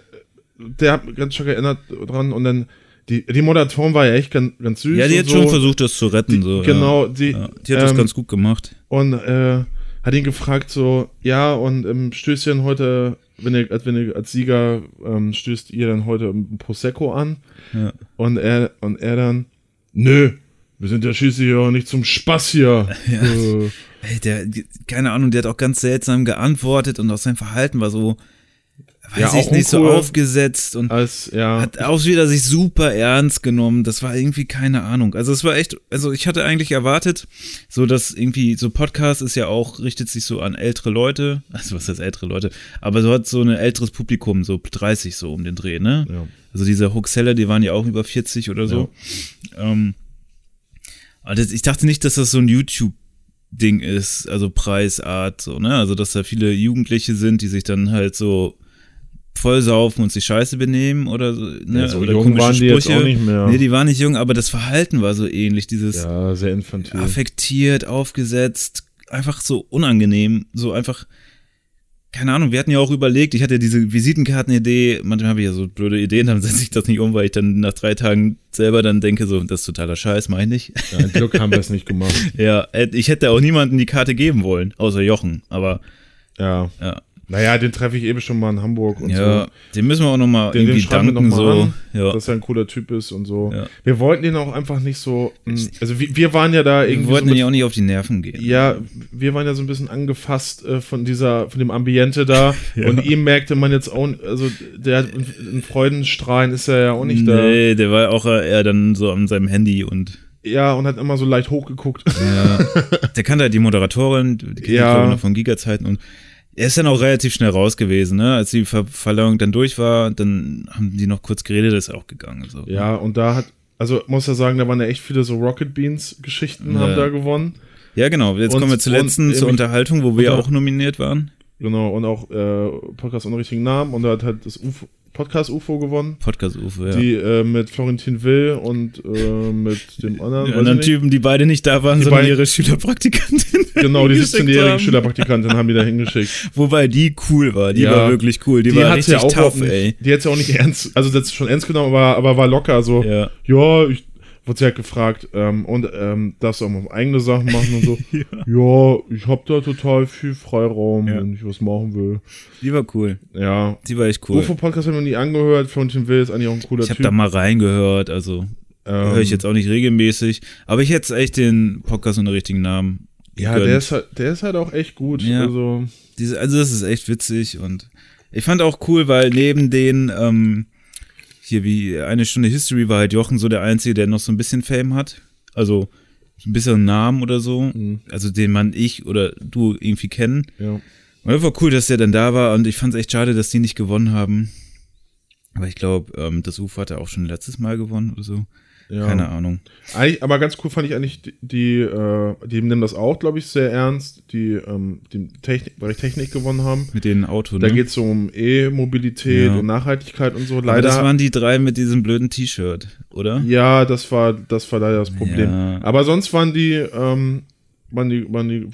der hat mich ganz stark erinnert dran und dann, die, die Moderatorin war ja echt ganz, ganz süß. ja, die hat so. schon versucht, das zu retten. Die, so, genau, die, Ja. Ja, die hat das ähm, ganz gut gemacht. Und äh, hat ihn gefragt so, ja, und im Stößchen heute, wenn ihr, als, wenn ihr als Sieger ähm, stößt ihr dann heute ein Prosecco an? Ja. Und er, und er dann, nö, wir sind ja schließlich auch nicht zum Spaß hier. Ja. Äh, Ey, der, keine Ahnung, der hat auch ganz seltsam geantwortet und auch sein Verhalten war so, weiß Ja, ich nicht, so aufgesetzt und als, ja, hat auch wieder sich super ernst genommen. Das war irgendwie keine Ahnung. Also es war echt, also ich hatte eigentlich erwartet, so dass irgendwie, so Podcast ist ja auch, richtet sich so an ältere Leute, also was heißt ältere Leute, aber so hat so ein älteres Publikum, so 30 so um den Dreh, ne? ja. Also diese Hoaxeller, die waren ja auch über 40 oder so. Ähm, aber das, ich dachte nicht, dass das so ein YouTube-Ding ist, also Preisart, so, ne? Also, dass da viele Jugendliche sind, die sich dann halt so vollsaufen und sich scheiße benehmen oder so, ne? Ja, so oder jung waren die jetzt Sprüche. auch nicht mehr. Nee, die waren nicht jung, aber das Verhalten war so ähnlich, dieses ja, sehr infantil. affektiert, aufgesetzt, einfach so unangenehm, so einfach, keine Ahnung, wir hatten ja auch überlegt, ich hatte ja diese Visitenkartenidee, manchmal habe ich ja so blöde Ideen, dann setze ich das nicht um, weil ich dann nach drei Tagen selber dann denke, so, das ist totaler Scheiß, meine ich. Ja, ein Glück haben wir es nicht gemacht. ja, ich hätte auch niemanden die Karte geben wollen, außer Jochen, aber Ja. ja, Naja, den treffe ich eben schon mal in Hamburg und ja, so. dem müssen wir auch nochmal Den, den irgendwie schreiben wir danken, noch so, an, ja. dass er ein cooler Typ ist und so. Ja. Wir wollten ihn auch einfach nicht so, mh, also wir, wir waren ja da Wir irgendwie wollten so mit ja auch nicht auf die Nerven gehen. Ja, wir waren ja so ein bisschen angefasst äh, von dieser, von dem Ambiente da Ja. und ihm merkte man jetzt auch, also der hat in Freudenstrahlen ist er ja auch nicht da. Nee, der war auch eher dann so an seinem Handy und Ja, und hat immer so leicht hochgeguckt. Ja, der kannte halt die Moderatorin, die kennt Ja. noch von Giga-Zeiten und er ist dann auch relativ schnell raus gewesen, ne? Als die Ver Verleihung dann durch war, dann haben die noch kurz geredet, ist auch gegangen. So. Ja, und da hat, also muss ja sagen, da waren ja echt viele so Rocket Beans Geschichten Ja. haben da gewonnen. ja, genau. Jetzt Und- kommen wir zur letzten, zur Unterhaltung, wo wir Unter- auch nominiert waren. Genau, und auch äh, Podcast ohne richtigen Namen und da hat halt das UFO, Podcast UFO gewonnen. Podcast UFO, ja. Die äh, mit Florentin Will und äh, mit dem anderen. die weiß anderen. Typen, die beide nicht da waren, Die sondern ihre Schülerpraktikantin. Genau, die hingeschickt 17-jährige haben. Schülerpraktikantin haben die da hingeschickt. Wobei die cool war. Die Ja. war wirklich cool. Die, war hat's richtig ja auch tough, nicht, ey. Die hat ja auch nicht ernst, also das schon ernst genommen, aber, aber war locker so. Ja. Ja, ich wurde sie halt gefragt, ähm, und ähm, darfst du auch mal eigene Sachen machen und so. ja. ich hab da total viel Freiraum, Ja. wenn ich was machen will. Die war cool. Ja. Die war echt cool. UFO-Podcast haben wir nie angehört, Florentin Will ist eigentlich auch ein cooler ich habe Typ. da mal reingehört, also ähm, höre ich jetzt auch nicht regelmäßig. Aber ich hätte echt den Podcast unter richtigen Namen. Ja, gegönnt. der ist, halt, der ist halt auch echt gut. Ja. Also, Diese, also das ist echt witzig und ich fand auch cool, weil neben den ähm, hier wie eine Stunde History war halt Jochen so der Einzige, der noch so ein bisschen Fame hat. Also so ein bisschen Namen oder so. Mhm. Also den man ich oder du irgendwie kennen. ja. Und das war cool, dass der dann da war und ich fand es echt schade, dass die nicht gewonnen haben. Aber ich glaube, ähm, das UFO hat er auch schon letztes Mal gewonnen oder so. Ja. Keine Ahnung. Eigentlich, aber ganz cool fand ich eigentlich, die, die, äh, die nehmen das auch, glaube ich, sehr ernst, die ähm, den Technik, Bereich Technik gewonnen haben. Mit den Auto, Da ne? geht es so um E-Mobilität Ja. und Nachhaltigkeit und so. Aber Leider. das waren die drei mit diesem blöden T-Shirt, oder? ja, das war, das war leider das Problem. Ja. Aber sonst waren die, ähm, waren die, waren die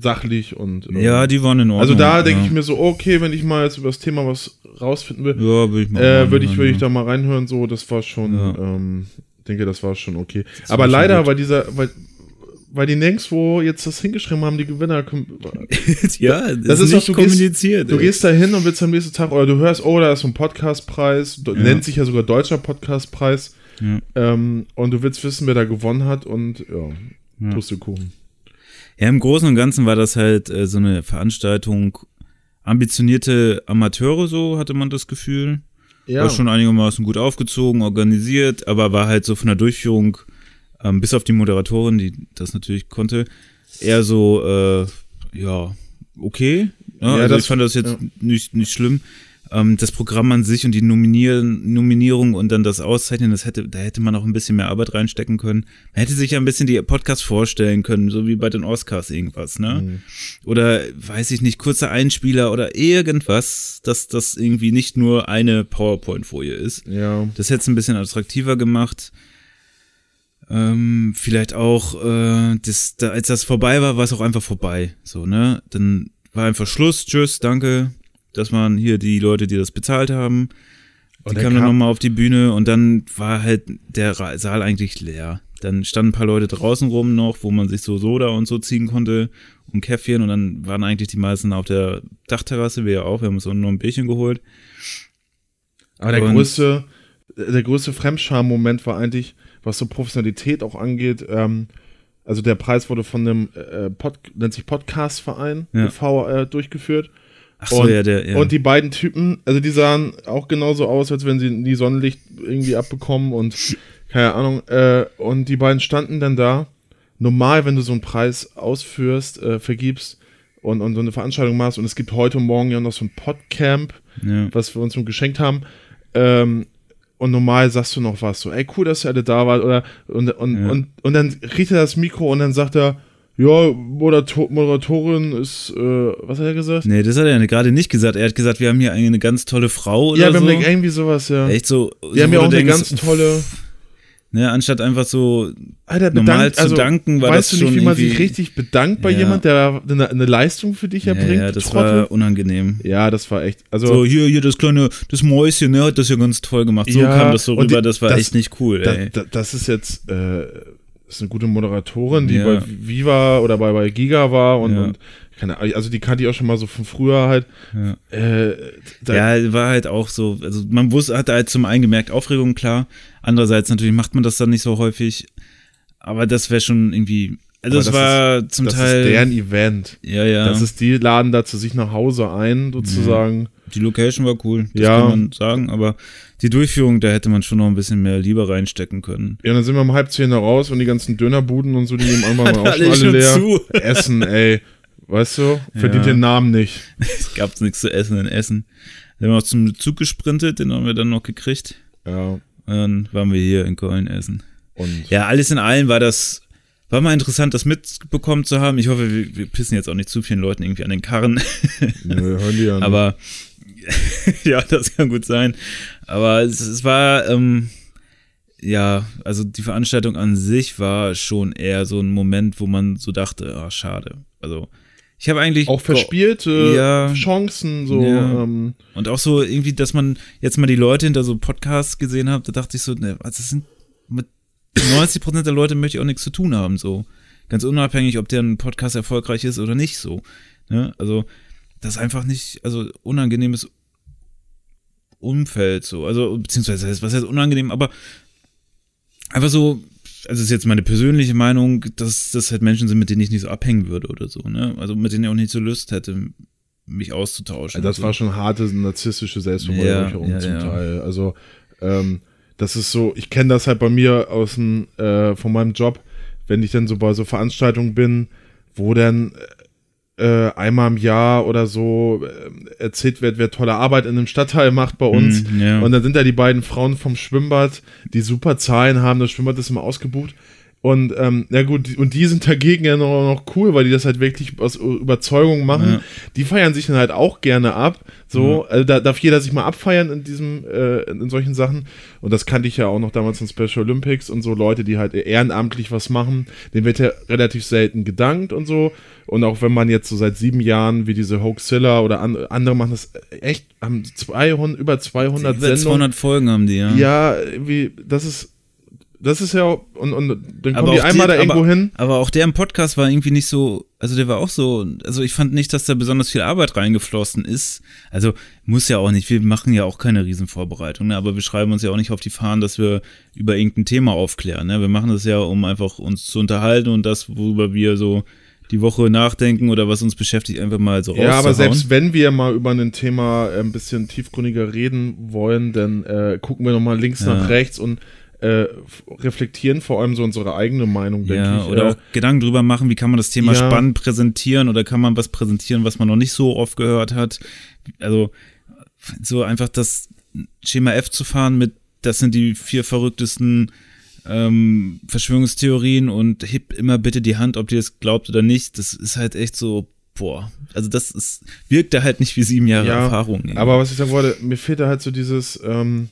sachlich und. ähm, Ja, die waren in Ordnung. Also da denke ja. ich mir so, okay, wenn ich mal jetzt über das Thema was rausfinden will, Ja, würde ich mal. äh, würde ich, würde ich da mal reinhören, so, das war schon, Ja. ähm, denke, das war schon okay. war Aber leider, gut. weil dieser, weil, weil die nirgendwo jetzt das hingeschrieben haben, die Gewinner, ja, das, Das ist nicht doch, du gehst- kommuniziert. du ey. gehst da hin und willst am nächsten Tag, oder du hörst, oh, da ist so ein Podcastpreis, Ja. nennt sich ja sogar Deutscher Podcastpreis, Ja. ähm, und du willst wissen, wer da gewonnen hat und, ja, Ja. Pustekuchen. Ja, im Großen und Ganzen war das halt äh, so eine Veranstaltung. Ambitionierte Amateure, so hatte man das Gefühl. Ja, War schon einigermaßen gut aufgezogen, organisiert, aber war halt so von der Durchführung, ähm, bis auf die Moderatorin, die das natürlich konnte, eher so, äh, ja, okay. Ja, Ja, also das- ich fand das jetzt ja. nicht, nicht schlimm. Ähm, das Programm an sich und die Nominieren, Nominierung und dann das Auszeichnen, das hätte, da hätte man auch ein bisschen mehr Arbeit reinstecken können. Man hätte sich ja ein bisschen die Podcasts vorstellen können, so wie bei den Oscars irgendwas, ne? Mhm. Oder weiß ich nicht, kurzer Einspieler oder irgendwas, dass das irgendwie nicht nur eine PowerPoint-Folie ist. ja. Das hätte es ein bisschen attraktiver gemacht. Ähm, vielleicht auch, äh, das, da, als das vorbei war, war es auch einfach vorbei. So, ne? Dann war einfach Schluss, tschüss, danke. Das waren hier die Leute, die das bezahlt haben. Die kamen dann kam- nochmal auf die Bühne und dann war halt der Saal eigentlich leer. Dann standen ein paar Leute draußen rum noch, wo man sich so Soda und so ziehen konnte und Käffchen und dann waren eigentlich die meisten auf der Dachterrasse, wir ja auch, wir haben uns auch noch ein Bierchen geholt. Aber der Und- größte, der größte Fremdscham-Moment war eigentlich, was so Professionalität auch angeht, ähm, also der Preis wurde von einem äh, Pod, nennt sich Podcast-Verein Ja. e.V. Äh, durchgeführt. Ach so, und, ja, der, ja. und die beiden Typen, also die sahen auch genauso aus, als wenn sie nie Sonnenlicht irgendwie abbekommen und keine Ahnung. Äh, und die beiden standen dann da. Normal, wenn du so einen Preis ausführst, äh, vergibst und, und so eine Veranstaltung machst, und es gibt heute und morgen ja noch so ein Podcamp, ja. was wir uns nun geschenkt haben. Ähm, und normal sagst du noch was, so, ey, cool, dass ihr alle da wart, oder, und, und, Ja. und, und dann kriegt er das Mikro und dann sagt er, ja, Moderator, Moderatorin ist, äh, was hat er gesagt? Nee, das hat er gerade nicht gesagt. Er hat gesagt, wir haben hier eine ganz tolle Frau oder ja, wir so. haben eine, irgendwie sowas, ja. Echt so. Wir haben so, ja wo auch eine denkst, ganz tolle, Ne, anstatt einfach so Alter, normal bedankt, also, zu danken, war weißt das du nicht, schon wie man sich richtig bedankt bei Ja. jemand, der eine, eine Leistung für dich ja, erbringt? ja, das Trottel? war unangenehm. ja, das war echt, also, So, hier, hier, das kleine, das Mäuschen, ne, hat das ja ganz toll gemacht. So Ja, kam das so rüber, die- das war das- echt nicht cool, da, ey. da, das ist jetzt, äh, ist eine gute Moderatorin, die Ja. bei Viva oder bei, bei Giga war und, Ja. und keine Ahnung, also die kannte ich auch schon mal so von früher halt. Ja. Äh, Ja, war halt auch so, also man wusste, hatte halt zum einen gemerkt, Aufregung, klar. Andererseits natürlich macht man das dann nicht so häufig. Aber das wäre schon irgendwie, also es das war zum das Teil. ist deren Event. ja, ja. Das ist, die laden da zu sich nach Hause ein, sozusagen. Die Location war cool, das Ja. kann man sagen, aber die Durchführung, da hätte man schon noch ein bisschen mehr Liebe reinstecken können. Ja, dann sind wir um halb zehn da raus und die ganzen Dönerbuden und so, die nebenan waren auch Alle alle leer. zu. Essen, ey. Weißt du? Verdient Ja. den Namen nicht. Es gab nichts zu essen in Essen. Dann haben wir noch zum Zug gesprintet, den haben wir dann noch gekriegt. Ja. Und dann waren wir hier in Köln essen. Und Ja, alles in allem war das, war mal interessant, das mitbekommen zu haben. Ich hoffe, wir, wir pissen jetzt auch nicht zu vielen Leuten irgendwie an den Karren. nö, hören die nicht. Aber ja, das kann gut sein. Aber es, es war, ähm, ja, also die Veranstaltung an sich war schon eher so ein Moment, wo man so dachte, ah, schade. Also ich habe eigentlich auch verspielte ja, Chancen so ja. ähm, und auch so irgendwie, dass man jetzt mal die Leute hinter so Podcasts gesehen hat, da dachte ich so, ne, also das sind mit 90 Prozent der Leute möchte ich auch nichts zu tun haben so, ganz unabhängig, ob der ein Podcast erfolgreich ist oder nicht so. Ne? Also das ist einfach nicht, also unangenehmes Umfeld so, also beziehungsweise was heißt unangenehm, aber einfach so also ist jetzt meine persönliche Meinung, dass das halt Menschen sind, mit denen ich nicht so abhängen würde oder so, ne? Also mit denen ich auch nicht so Lust hätte, mich auszutauschen. Also das war schon harte narzisstische Selbstverwirklichung ja, ja, zum ja. Teil. Also ähm, das ist so, ich kenne das halt bei mir aus dem, äh, von meinem Job, wenn ich dann so bei so Veranstaltungen bin, wo dann äh, einmal im Jahr oder so äh, erzählt wird, wer tolle Arbeit in einem Stadtteil macht bei uns. Mm, yeah. Und dann sind da die beiden Frauen vom Schwimmbad, die super Zahlen haben. Das Schwimmbad ist immer ausgebucht. Und ähm, ja gut, und die sind dagegen ja noch, noch cool, weil die das halt wirklich aus Überzeugung machen. Ja. Die feiern sich dann halt auch gerne ab. So, mhm. also da darf jeder sich mal abfeiern in diesem, äh, in solchen Sachen. Und das kannte ich ja auch noch damals in Special Olympics und so Leute, die halt ehrenamtlich was machen. Denen wird ja relativ selten gedankt und so. Und auch wenn man jetzt so seit sieben Jahren wie diese Hoaxilla oder an, andere machen das echt, haben 200, über 200 Über 200 Folgen haben die, ja. Ja, wie, das ist das ist ja, und, und dann kommen die einmal die, da irgendwo aber, hin. Aber auch der im Podcast war irgendwie nicht so, also der war auch so, also ich fand nicht, dass da besonders viel Arbeit reingeflossen ist. Also muss ja auch nicht, wir machen ja auch keine Riesenvorbereitung, ne? aber wir schreiben uns ja auch nicht auf die Fahnen, dass wir über irgendein Thema aufklären. Ne? Wir machen das ja, um einfach uns zu unterhalten und das, worüber wir so die Woche nachdenken oder was uns beschäftigt, einfach mal so Ja, aber selbst wenn wir mal über ein Thema ein bisschen tiefgründiger reden wollen, dann äh, gucken wir nochmal links ja. nach rechts und äh, reflektieren vor allem so unsere eigene Meinung, denke ja, ich. Oder auch Gedanken drüber machen, wie kann man das Thema ja. spannend präsentieren oder kann man was präsentieren, was man noch nicht so oft gehört hat. Also so einfach das Schema F zu fahren mit, das sind die vier verrücktesten ähm, Verschwörungstheorien und hebt immer bitte die Hand, ob ihr es glaubt oder nicht. Das ist halt echt so, boah, also das ist, wirkt da halt nicht wie sieben Jahre ja, Erfahrung. Ey. Aber was ich sagen wollte, mir fehlt da halt so dieses, ähm,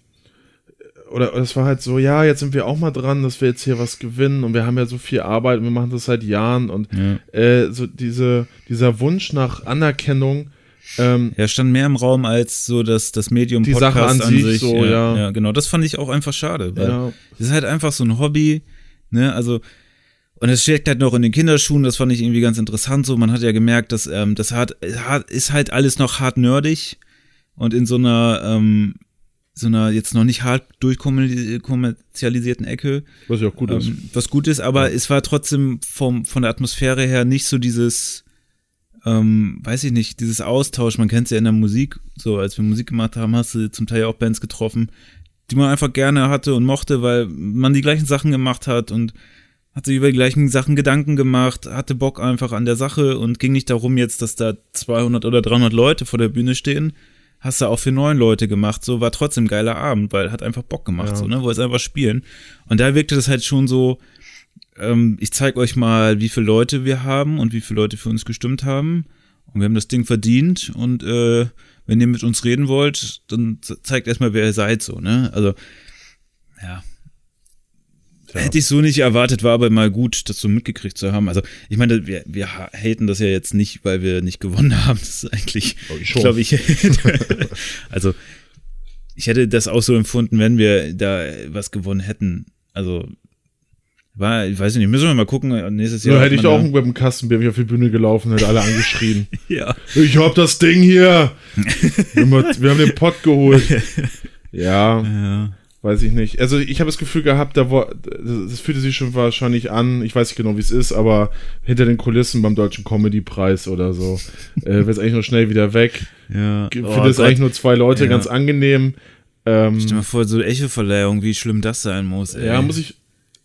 oder es war halt so, ja, jetzt sind wir auch mal dran, dass wir jetzt hier was gewinnen und wir haben ja so viel Arbeit und wir machen das seit Jahren und ja. äh, so diese, dieser Wunsch nach Anerkennung. Ähm, ja, stand mehr im Raum als so das, das Medium die Podcast Sache an, an sich, sich. So, ja, ja. genau. Das fand ich auch einfach schade, weil ja. das ist halt einfach so ein Hobby, ne, also und es steckt halt noch in den Kinderschuhen, das fand ich irgendwie ganz interessant so. Man hat ja gemerkt, dass ähm, das hat, ist halt alles noch hart nerdig und in so einer ähm, so einer jetzt noch nicht hart durchkommerzialisierten Ecke. Was ja auch gut ähm, ist. Was gut ist, aber ja. es war trotzdem vom, von der Atmosphäre her nicht so dieses, ähm, weiß ich nicht, dieses Austausch. Man kennt es ja in der Musik, so als wir Musik gemacht haben, hast du zum Teil auch Bands getroffen, die man einfach gerne hatte und mochte, weil man die gleichen Sachen gemacht hat und hat sich über die gleichen Sachen Gedanken gemacht, hatte Bock einfach an der Sache und ging nicht darum jetzt, dass da 200 oder 300 Leute vor der Bühne stehen, hast du auch für neun Leute gemacht, so war trotzdem ein geiler Abend, weil hat einfach Bock gemacht, ja. so, ne, wo einfach spielen. Und da wirkte das halt schon so, ähm, ich zeig euch mal, wie viele Leute wir haben und wie viele Leute für uns gestimmt haben. Und wir haben das Ding verdient und äh, wenn ihr mit uns reden wollt, dann zeigt erstmal, wer ihr seid, so, ne? Also, ja, ja. Hätte ich so nicht erwartet, war aber mal gut, das so mitgekriegt zu haben. Also, ich meine, wir, wir haten das ja jetzt nicht, weil wir nicht gewonnen haben. Das ist eigentlich, oh, ich glaube ich, also, ich hätte das auch so empfunden, wenn wir da was gewonnen hätten. Also, war, ich weiß nicht, müssen wir mal gucken. Nächstes Jahr. Ja, hätte ich auch mit dem Kastenbier auf die Bühne gelaufen, hätte alle angeschrien. ja. Ich hab das Ding hier. wir, haben den Pott geholt. ja. ja weiß ich nicht. Also ich habe das Gefühl gehabt, da war, das fühlte sich schon wahrscheinlich an, ich weiß nicht genau, wie es ist, aber hinter den Kulissen beim Deutschen Comedy-Preis oder so, äh, wird es eigentlich nur schnell wieder weg. Ja. Ich finde es oh, eigentlich nur zwei Leute, ja. ganz angenehm. Ähm, Stell dir mal vor, so Echo-Verleihung, wie schlimm das sein muss. Ey. Ja, muss ich,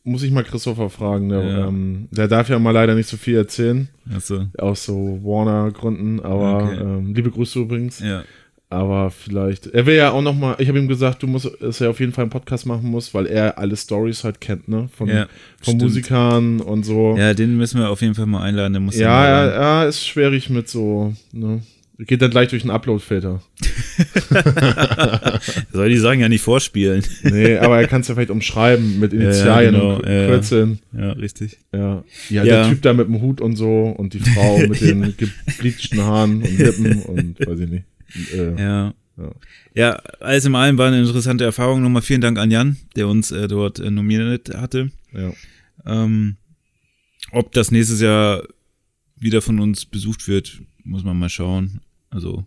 muss ich mal Christopher fragen. Der, ja. ähm, der darf ja mal leider nicht so viel erzählen. Ach so. Aus so Warner-Gründen, aber okay. ähm, liebe Grüße übrigens. Ja. Aber vielleicht. Er will ja auch noch mal. Ich habe ihm gesagt, du musst, dass er auf jeden Fall einen Podcast machen muss, weil er alle Stories halt kennt, ne? Von, ja, von Musikern und so. Ja, den müssen wir auf jeden Fall mal einladen. Der muss ja, ja, ja, ist schwierig mit so. Ne? Geht dann gleich durch den Upload-Filter. Soll die Sachen ja nicht vorspielen. Nee, aber er kann es ja vielleicht umschreiben mit Initialien genau, und ja. Kürzeln. Ja, richtig. Ja. ja. Ja. der Typ da mit dem Hut und so und die Frau mit den gebleachten Haaren und Lippen und weiß ich nicht. Äh, Ja. Ja. Ja, alles in allem war eine interessante Erfahrung. Nochmal vielen Dank an Jan, der uns äh, dort äh, nominiert hatte. ja. Ähm, ob das nächstes Jahr wieder von uns besucht wird, muss man mal schauen. Also,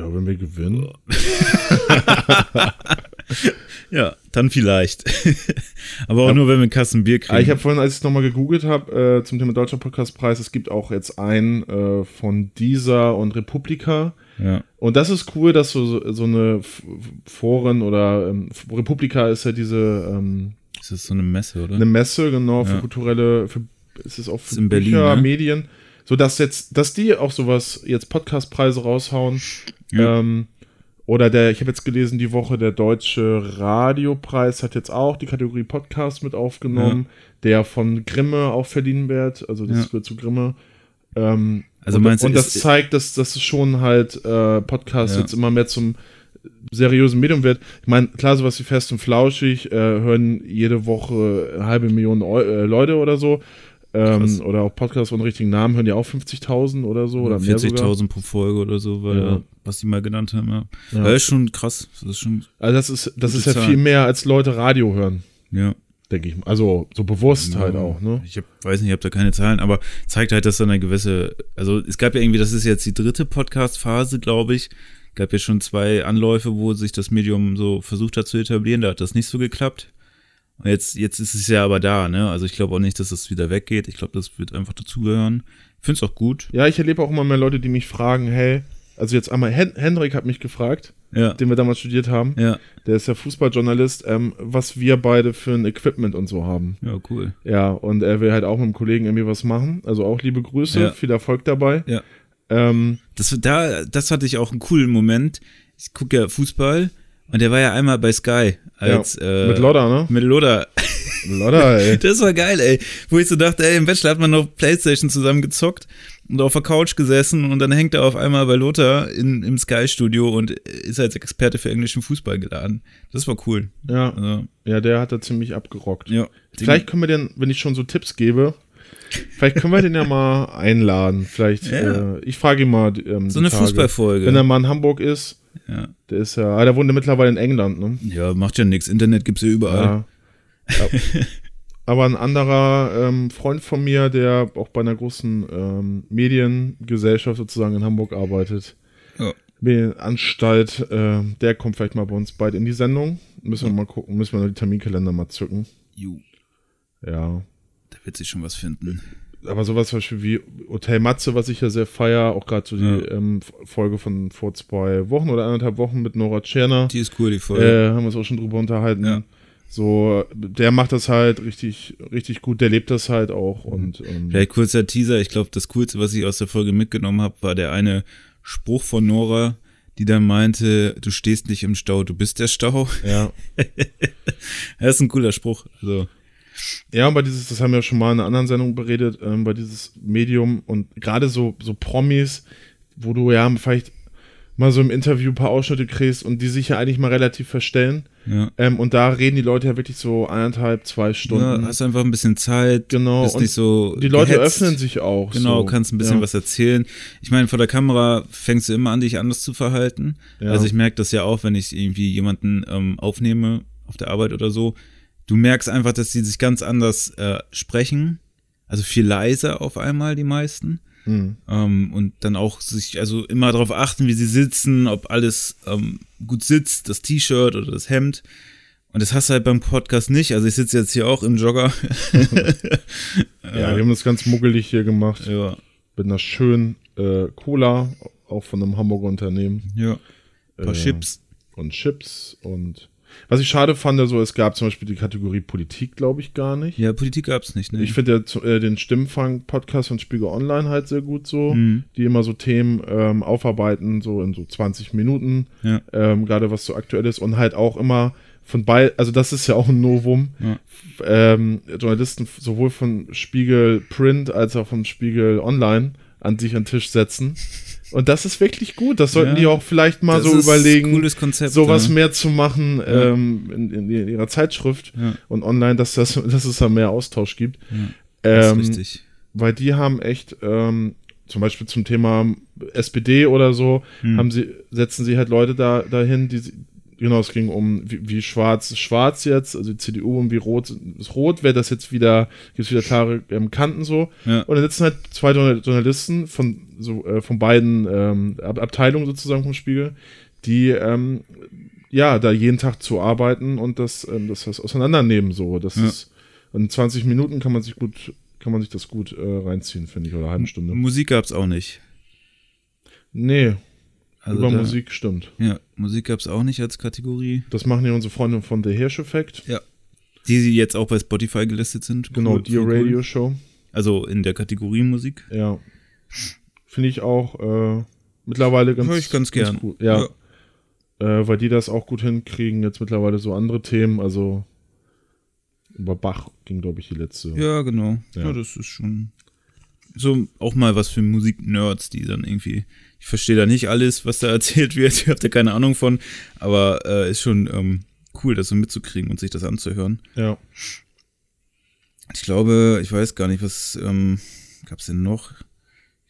ja, wenn wir gewinnen. ja, dann vielleicht. Aber auch Ja. nur, wenn wir einen Kasten Bier kriegen. Ah, ich habe vorhin, als ich es nochmal gegoogelt habe, äh, zum Thema Deutscher Podcastpreis, es gibt auch jetzt einen äh, von dieser und Republika. ja. Und das ist cool, dass so, so eine Foren oder ähm, Republika ist ja diese ähm, Ist das so eine Messe, oder? eine Messe, genau, für Ja. kulturelle, für, ist es auch für Ist in Berlin, Bücher, ne? Medien, so dass jetzt, dass die auch sowas jetzt Podcastpreise raushauen. Ja. Ähm, oder der, ich habe jetzt gelesen, die Woche der Deutsche Radiopreis hat jetzt auch die Kategorie Podcast mit aufgenommen, der von Grimme auch verliehen wird, also das Ja. wird zu Grimme. Ähm, Also und, meinst du, und das zeigt, dass, dass es schon halt äh, Podcast Ja. jetzt immer mehr zum seriösen Medium wird. Ich meine, klar, sowas wie Fest und Flauschig äh, hören jede Woche eine halbe Million Eu äh, Leute oder so. Ähm, oder auch Podcasts ohne richtigen Namen hören ja auch 50.000 oder so oder mehr sogar. 40.000 pro Folge oder so, weil, Ja. was die mal genannt haben. Ja. Ja. Das ist schon krass. Das ist schon, Also das ist, das ist ja Zahl. viel mehr als Leute Radio hören, ja. denke ich. Also so bewusst halt Ja. auch, ne? Ich hab, weiß nicht, ich habe da keine Zahlen, aber zeigt halt, dass da eine gewisse, also es gab ja irgendwie, das ist jetzt die dritte Podcast-Phase, glaube ich. Gab ja schon zwei Anläufe, wo sich das Medium so versucht hat zu etablieren, da hat das nicht so geklappt. Und jetzt, jetzt ist es ja aber da, ne? Also ich glaube auch nicht, dass es wieder weggeht. Ich glaube, das wird einfach dazugehören. Ich finde es auch gut. Ja, ich erlebe auch immer mehr Leute, die mich fragen, hey, also jetzt einmal, Hen Hendrik hat mich gefragt, Ja. den wir damals studiert haben. Ja. Der ist ja Fußballjournalist, ähm, was wir beide für ein Equipment und so haben. Ja, cool. Ja, und er will halt auch mit dem Kollegen irgendwie was machen. Also auch liebe Grüße, Ja. viel Erfolg dabei. Ja. Ähm, Das, da, das hatte ich auch einen coolen Moment. Ich gucke ja Fußball und der war ja einmal bei Sky als ja, äh, mit Lodder, ne? Mit Lodder. Lodder, ey. Das war geil, ey. Wo ich so dachte, ey, im Bachelor hat man noch Playstation zusammen gezockt und auf der Couch gesessen und dann hängt er auf einmal bei Lothar in, im Sky-Studio und ist als Experte für englischen Fußball geladen. Das war cool. Ja, Also, ja, der hat da ziemlich abgerockt. ja. Vielleicht können wir den, wenn ich schon so Tipps gebe, vielleicht können wir den ja mal einladen. Vielleicht, Ja. äh, ich frage ihn mal. Ähm, So eine. Fußballfolge. Wenn er mal in Hamburg ist, ja. der ist ja, ah, der wohnt ja mittlerweile in England, ne? ja, macht ja nichts. Internet gibt's ja überall. Ja. Ja. Aber ein anderer ähm, Freund von mir, der auch bei einer großen ähm, Mediengesellschaft sozusagen in Hamburg arbeitet, Ja. Medienanstalt, äh, der kommt vielleicht mal bei uns bald in die Sendung. Müssen wir mal gucken, müssen wir noch die Terminkalender mal zücken. Ju, Ja. da wird sich schon was finden. Aber sowas zum Beispiel wie Hotel Matze, was ich ja sehr feier, auch gerade so die Ja. ähm, Folge von vor zwei Wochen oder anderthalb Wochen mit Nora Tscherner. Die ist cool, die Folge. Äh, haben wir uns auch schon drüber unterhalten. Ja. So, der macht das halt richtig, richtig gut, der lebt das halt auch und ähm, Vielleicht kurzer Teaser. Ich glaube, das Coolste, was ich aus der Folge mitgenommen habe, war der eine Spruch von Nora, die dann meinte, du stehst nicht im Stau, du bist der Stau. ja. Das ist ein cooler Spruch. Also, Ja, und bei dieses, das haben wir ja schon mal in einer anderen Sendung beredet, ähm, bei dieses Medium und gerade so, so Promis, wo du ja vielleicht mal so im Interview ein paar Ausschnitte kriegst und die sich ja eigentlich mal relativ verstellen. ja. Ähm, und da reden die Leute ja wirklich so eineinhalb, zwei Stunden. Ja, hast einfach ein bisschen Zeit. Genau, Bist und nicht so. die Leute gehetzt. öffnen sich auch. Genau, so. kannst ein bisschen ja. was erzählen. Ich meine, vor der Kamera fängst du immer an, dich anders zu verhalten. Ja. Also ich merke das ja auch, wenn ich irgendwie jemanden ähm, aufnehme auf der Arbeit oder so. Du merkst einfach, dass die sich ganz anders äh, sprechen. Also viel leiser auf einmal, die meisten. Hm. Ähm, und dann auch sich, also immer darauf achten, wie sie sitzen, ob alles ähm, gut sitzt, das T-Shirt oder das Hemd. Und das hast du halt beim Podcast nicht. Also ich sitze jetzt hier auch im Jogger. Ja, wir haben das ganz muggelig hier gemacht. ja, Mit einer schönen äh, Cola, auch von einem Hamburger Unternehmen. ja. Ein paar Äh, Chips. Und Chips und was ich schade fand, also es gab zum Beispiel die Kategorie Politik, glaube ich, gar nicht. Ja, Politik gab's nicht, ne? Ich finde äh, den Stimmfang-Podcast von Spiegel Online halt sehr gut so, Mhm. die immer so Themen ähm, aufarbeiten, so in so 20 Minuten, Ja. ähm, gerade was so aktuell ist und halt auch immer von bei, also das ist ja auch ein Novum, Ja. Ähm, Journalisten sowohl von Spiegel Print als auch vom Spiegel Online an sich an den Tisch setzen. Und das ist wirklich gut. Das sollten Ja. die auch vielleicht mal so überlegen, Cooles Konzept. sowas ja. mehr zu machen ähm, in, in ihrer Zeitschrift und online, dass, das, dass es da mehr Austausch gibt. Das Ähm, ist richtig. weil die haben echt, ähm, zum Beispiel zum Thema SPD oder so, Hm. haben sie, setzen sie halt Leute da dahin, die genau, es ging um wie, wie schwarz ist schwarz jetzt, also die CDU und wie rot ist rot, wäre das jetzt wieder, gibt es wieder klare ähm, Kanten so. Ja. Und dann sitzen halt zwei Journal- Journalisten von so äh, von beiden ähm, Ab Abteilungen sozusagen vom Spiegel, die ähm, ja da jeden Tag zu arbeiten und das, ähm, das, das auseinandernehmen so. Das Ja. ist in 20 Minuten kann man sich gut kann man sich das gut äh, reinziehen, finde ich, oder eine halbe Stunde. Musik gab's auch nicht. Nee, Also über da- Musik stimmt. Ja, Musik gab's auch nicht als Kategorie. Das machen ja unsere Freunde von The Hirsch Effect. Die sie jetzt auch bei Spotify gelistet sind. Genau, Cool, Dear cool. Radio Show. Also in der Kategorie Musik. Ja. Finde ich auch äh, mittlerweile ganz, Hör ich ganz gern. cool. Ja. Äh, weil die das auch gut hinkriegen. Jetzt mittlerweile so andere Themen. Also über Bach ging, glaube ich, die letzte. Ja, genau. Ja. Ja. das ist schon so auch mal was für Musik-Nerds, die dann irgendwie, ich verstehe da nicht alles, was da erzählt wird, ich habe da keine Ahnung von, aber äh, ist schon ähm, cool, das so mitzukriegen und sich das anzuhören. Ja. Ich glaube, ich weiß gar nicht, was ähm, gab's denn noch?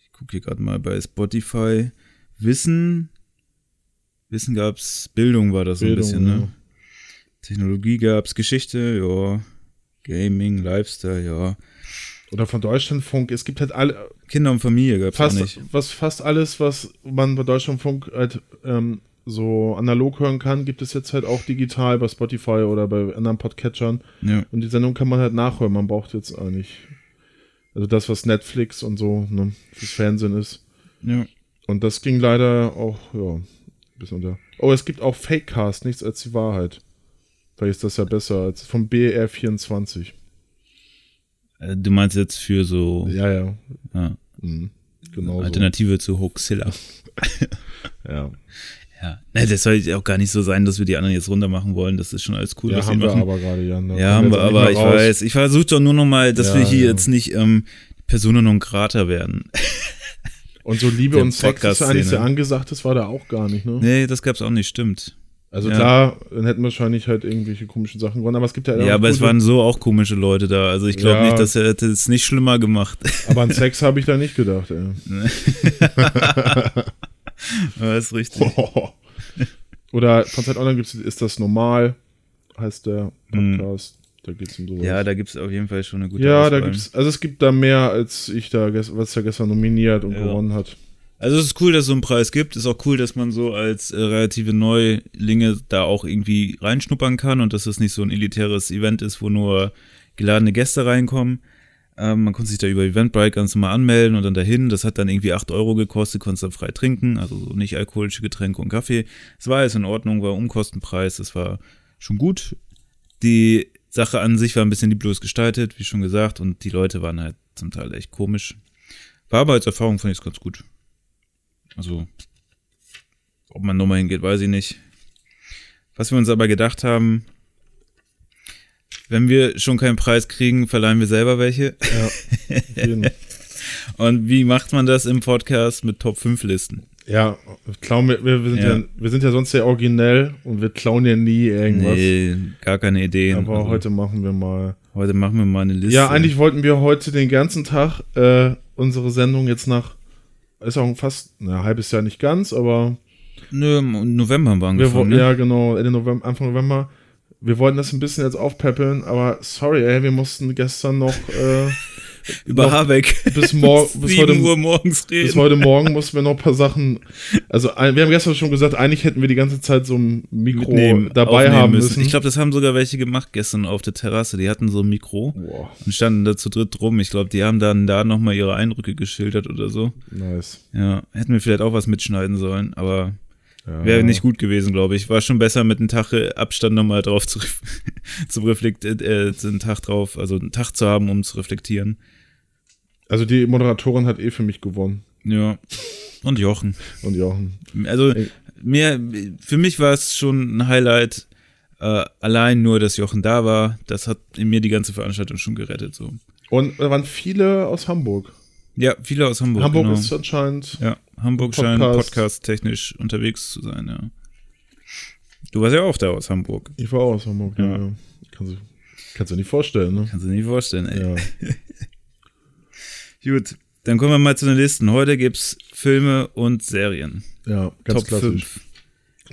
Ich gucke hier gerade mal bei Spotify. Wissen, Wissen gab's, Bildung war das so ein Bildung, bisschen, ja. ne? Technologie gab's, Geschichte, ja. Gaming, Lifestyle, ja. Oder von Deutschlandfunk. Es gibt halt alle, Kinder und Familie auch fast, nicht. was, fast alles, was man bei Deutschlandfunk halt ähm, so analog hören kann, gibt es jetzt halt auch digital bei Spotify oder bei anderen Podcatchern. Ja. Und die Sendung kann man halt nachhören. Man braucht jetzt eigentlich, also das, was Netflix und so ne, fürs Fernsehen ist. ja. Und das ging leider auch, ja, ein bisschen unter. Oh, es gibt auch Fakecast, nichts als die Wahrheit. Vielleicht ist das ja besser als vom BR24. Äh, Du meinst jetzt für so Ja, ja. ja, Mhm. Genau. So. Alternative zu Hoaxilla. Ja, Ja. Ne, das soll auch gar nicht so sein, dass wir die anderen jetzt runter machen wollen. Das ist schon alles cool, ja haben wir machen. aber gerade, Jan. Ja, haben wir, aber ich raus. weiß, ich versuche doch nur noch mal, dass Ja, wir hier ja. jetzt nicht ähm, Persona non grata werden. Und so Liebe und Sex ist ja eigentlich sehr angesagt, das war da auch gar nicht, ne? nee, das gab's auch nicht, stimmt. Also Ja. klar, dann hätten wir wahrscheinlich halt irgendwelche komischen Sachen gewonnen, aber es gibt ja, Ja, aber es waren so auch komische Leute da. Also ich glaube Ja. nicht, dass er hätte es nicht schlimmer gemacht. Aber an Sex habe ich da nicht gedacht, ey. Ja, ist richtig. Oder von Zeit Online gibt's, ist das normal, heißt der Mhm. Podcast. Da geht's um sowas. Ja, da gibt's auf jeden Fall schon eine gute ja, da Auswahl. gibt's, also es gibt da mehr, als ich da, was er gestern nominiert und Ja. gewonnen hat. Also es ist cool, dass es so einen Preis gibt. Ist auch cool, dass man so als äh, relative Neulinge da auch irgendwie reinschnuppern kann und dass es nicht so ein elitäres Event ist, wo nur geladene Gäste reinkommen. Ähm, man konnte sich da über Eventbrite ganz normal anmelden und dann dahin. Das hat dann irgendwie 8 Euro gekostet, konntest dann frei trinken, also so nicht alkoholische Getränke und Kaffee. Es war alles in Ordnung, war Umkostenpreis, das war schon gut. Die Sache an sich war ein bisschen lieblos gestaltet, wie schon gesagt, und die Leute waren halt zum Teil echt komisch. War aber als Erfahrung fand ich es ganz gut. Also, ob man nochmal hingeht, weiß ich nicht. Was wir uns aber gedacht haben, wenn wir schon keinen Preis kriegen, verleihen wir selber welche. Ja. Und wie macht man das im Podcast mit Top 5 Listen? ja klauen wir, wir, wir, sind ja. Ja. wir sind ja sonst sehr originell und wir klauen ja nie irgendwas. Nee, gar keine Ideen. Aber Also, heute machen wir mal. heute machen wir mal eine Liste. Ja, eigentlich wollten wir heute den ganzen Tag äh, unsere Sendung jetzt nach, ist auch fast ein halbes Jahr nicht ganz, aber Nö, im November haben wir wollten, ne? ja genau, Ende November, Anfang November. Wir wollten das ein bisschen jetzt aufpäppeln, aber sorry, ey, wir mussten gestern noch äh, Über noch Habeck. bis, mor bis, 7 heute, Uhr morgens reden. bis heute Morgen mussten wir noch ein paar Sachen. Also ein- wir haben gestern schon gesagt, eigentlich hätten wir die ganze Zeit so ein Mikro mitnehmen, dabei haben müssen. Ich glaube, das haben sogar welche gemacht gestern auf der Terrasse. Die hatten so ein Mikro Boah, und standen da zu dritt rum. Ich glaube, die haben dann da nochmal ihre Eindrücke geschildert oder so. nice. Ja, hätten wir vielleicht auch was mitschneiden sollen, aber Ja. wäre nicht gut gewesen, glaube ich. War schon besser mit einem Tag äh, Abstand nochmal drauf zu, zu reflektieren, äh, einen Tag drauf, also einen Tag zu haben, um zu reflektieren. Also die Moderatorin hat eh für mich gewonnen. Ja. Und Jochen. Und Jochen. Also Ey. mir, für mich war es schon ein Highlight, äh, allein nur, dass Jochen da war. Das hat in mir die ganze Veranstaltung schon gerettet. So. Und da waren viele aus Hamburg. Ja, viele aus Hamburg. Hamburg genau. ist anscheinend. ja, Hamburg scheint Podcast. podcast-technisch unterwegs zu sein, ja. Du warst ja auch da aus Hamburg. Ich war auch aus Hamburg, ja. Ja. Kannst, du, kannst du nicht vorstellen, ne? Kannst du dir nicht vorstellen, ey. Ja. Gut, dann kommen wir mal zu den Listen. Heute gibt's Filme und Serien. ja, ganz Top klassisch. 5.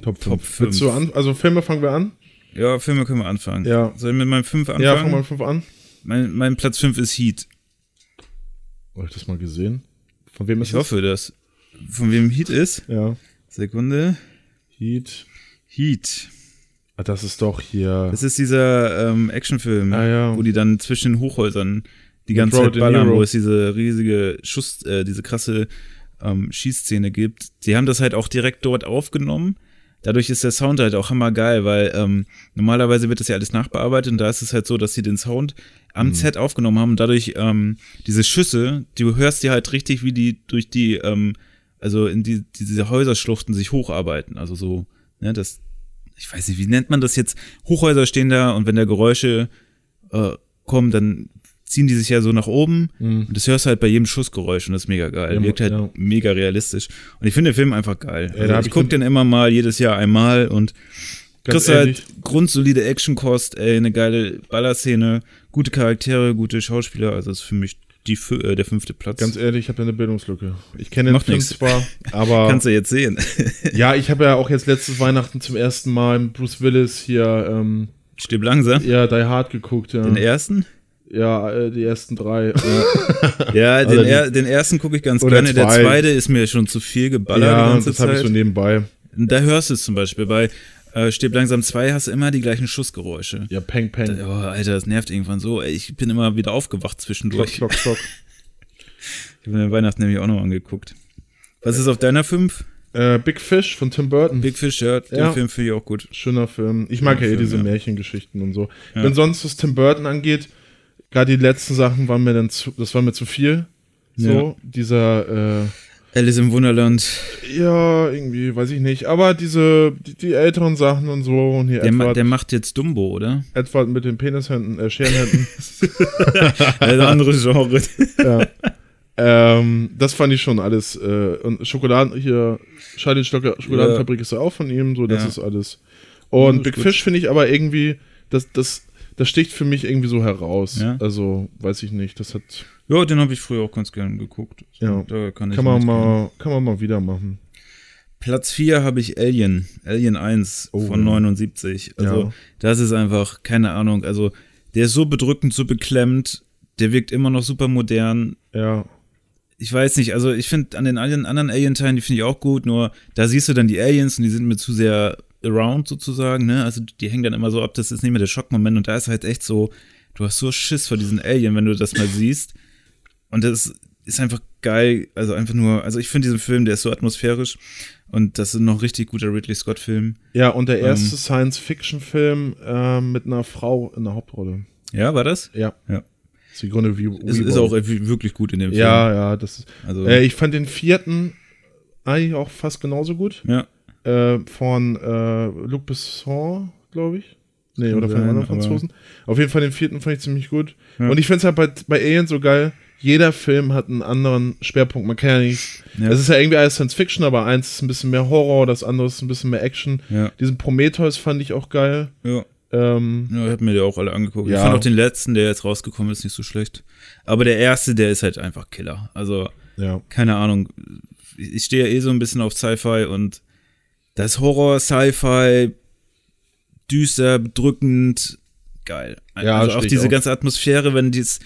Top 5. Top Willst du fünf. an, also Filme fangen wir an? Ja, Filme können wir anfangen. Ja. Soll ich mit meinem 5 anfangen? Ja, fangen wir mit 5 an. Mein, mein Platz 5 ist Heat. Habe ich das mal gesehen? Von wem ist Ich hoffe, dass. Von wem Heat ist? Ja. Sekunde. Heat. Heat. Ah, das ist doch hier. Das ist dieser ähm, Actionfilm, Ah, ja. wo die dann zwischen den Hochhäusern die Mit ganze Robert Zeit ballern, wo es diese riesige Schuss, äh, diese krasse ähm, Schießszene gibt. Die haben das halt auch direkt dort aufgenommen. Dadurch ist der Sound halt auch hammergeil, weil ähm, normalerweise wird das ja alles nachbearbeitet und da ist es halt so, dass sie den Sound Mhm. am Set aufgenommen haben und dadurch ähm, diese Schüsse, du hörst die halt richtig, wie die durch die, ähm, also in die, diese Häuserschluchten sich hocharbeiten. Also so, ne, das, ich weiß nicht, wie nennt man das jetzt? Hochhäuser stehen da und wenn da Geräusche äh, kommen, dann ziehen die sich ja so nach oben und das hörst du halt bei jedem Schussgeräusch und das ist mega geil. Ja, Wirkt halt ja. mega realistisch. Und ich finde den Film einfach geil. da Also ich gucke den- immer mal, jedes Jahr einmal und kriegst halt grundsolide Actionkost, ey, eine geile Ballerszene, gute Charaktere, gute Schauspieler, also ist für mich die, äh, der fünfte Platz. Ganz ehrlich, ich habe da eine Bildungslücke. Ich kenne den Film zwar, aber Kannst du jetzt sehen. ja, ich habe ja auch jetzt letztes Weihnachten zum ersten Mal Bruce Willis hier ähm, Stirb langsam. ja Die Hard geguckt. Ja, Den ersten? ja äh, die ersten drei. Ja, den, die- er, den ersten gucke ich ganz gerne. Der zwei. zweite ist mir schon zu viel geballert die ja, ganze das habe ich so nebenbei. Da hörst du es zum Beispiel. Bei äh, Stirb langsam 2 hast du immer die gleichen Schussgeräusche. Ja, Peng Peng. Oh, Alter, das nervt irgendwann so. Ich bin immer wieder aufgewacht Klock, zwischendurch. klock, klock. Ich habe mir Weihnachten nämlich auch noch angeguckt. Was ist auf deiner 5? äh, Big Fish von Tim Burton. Big Fish, ja, den Ja. Film finde ich auch gut. Schöner Film. Ich mag ja eh diese ja. Märchengeschichten und so. Ja. Wenn sonst was Tim Burton angeht, gerade die letzten Sachen waren mir dann zu, das war mir zu viel. So, dieser, äh, Alice im Wunderland. ja, irgendwie, weiß ich nicht. Aber diese, die, die älteren Sachen und so und hier Der, ma Edward, der macht jetzt Dumbo, oder? Edward mit den Penishänden, äh, Scherenhänden. Ein anderes Genre. ja. Ähm, das fand ich schon alles. Äh, und Schokoladen, hier, Charlie Stocker Schokoladenfabrik ist ja auch von ihm, so, das Ja. ist alles. Und Ja, Big. Fish finde ich aber irgendwie, das, das, das sticht für mich irgendwie so heraus. Ja. Also, weiß ich nicht, das hat, Ja, den habe ich früher auch ganz gerne geguckt. Ja. Da kann ich kann man mal, kann man mal wieder machen. Platz 4 habe ich Alien. Alien 1 Oh, von ja. 79. Also, Ja. das ist einfach, keine Ahnung. Also, der ist so bedrückend, so beklemmt. Der wirkt immer noch super modern. Ja, Ich weiß nicht, also ich finde an den anderen Alien-Teilen, die finde ich auch gut, nur da siehst du dann die Aliens und die sind mir zu sehr around sozusagen, ne? Also die hängen dann immer so ab, das ist nicht mehr der Schockmoment und da ist halt echt so, du hast so Schiss vor diesen Alien, wenn du das mal siehst. Und das ist einfach geil, also einfach nur, also ich finde diesen Film, der ist so atmosphärisch und das ist noch richtig guter Ridley Scott-Film. ja, und der erste Ähm. Science-Fiction-Film äh, mit einer Frau in der Hauptrolle. Ja, war das? Ja. Ja. Sigourney Weaver. Es ist auch wirklich gut in dem Film. Ja, ja, das ist. Also, Äh, ich fand den vierten eigentlich auch fast genauso gut. ja. Äh, von äh, Luc Besson, glaube ich. Nee, oder von einem anderen Franzosen. Auf jeden Fall den vierten fand ich ziemlich gut. Ja. Und ich finde es halt bei, bei Alien so geil. Jeder Film hat einen anderen Schwerpunkt. Man kann ja nicht. Ja. Es ist ja irgendwie alles Science Fiction, aber eins ist ein bisschen mehr Horror, das andere ist ein bisschen mehr Action. Ja. Diesen Prometheus fand ich auch geil. Ja. Ähm, Ja, ich hab mir die auch alle angeguckt. Ja. Ich fand auch den letzten, der jetzt rausgekommen ist, nicht so schlecht. Aber der erste, der ist halt einfach Killer. Also, ja. keine Ahnung. Ich stehe ja eh so ein bisschen auf Sci-Fi und das Horror, Sci-Fi, düster, bedrückend, geil. Ja, also auch diese auch. ganze Atmosphäre, wenn dies,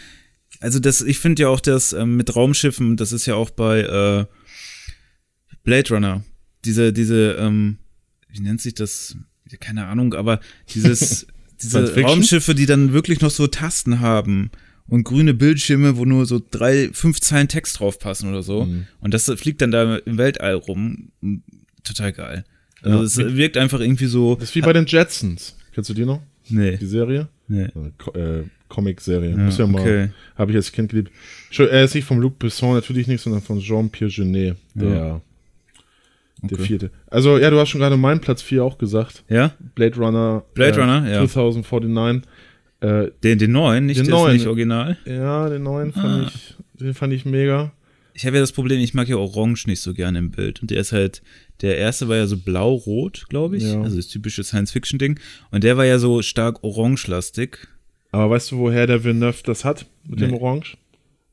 also das, ich finde ja auch das ähm, mit Raumschiffen, das ist ja auch bei äh, Blade Runner. Diese, diese, ähm, wie nennt sich das? Keine Ahnung, aber dieses, diese? Raumschiffe, die dann wirklich noch so Tasten haben und grüne Bildschirme, wo nur so drei, fünf Zeilen Text draufpassen oder so. Mhm. Und das fliegt dann da im Weltall rum. Total geil. Also Ja. es wirkt einfach irgendwie so. Das ist wie bei den Jetsons. Kennst du die noch? Nee. Die Serie? nee. Co äh, Comic-Serie. Ja, Muss ja mal. okay. Habe ich als Kind geliebt. Er ist nicht von Luc Besson, natürlich nicht, sondern von Jean-Pierre Genet, der, der Okay. vierte. Also, ja, du hast schon gerade meinen Platz 4 auch gesagt. Ja? Blade Runner. Blade äh, Runner, ja. 2049. Äh, Den, den neuen, nicht Den neuen. nicht original. ja, den neuen fand Ah. ich, den fand ich mega. Ich habe ja das Problem, ich mag ja Orange nicht so gerne im Bild. Und der ist halt, der erste war ja so blau-rot, glaube ich. Ja. Also das typische Science-Fiction-Ding. Und der war ja so stark orangelastig. Aber weißt du, woher der Villeneuve das hat mit dem Nee. Orange?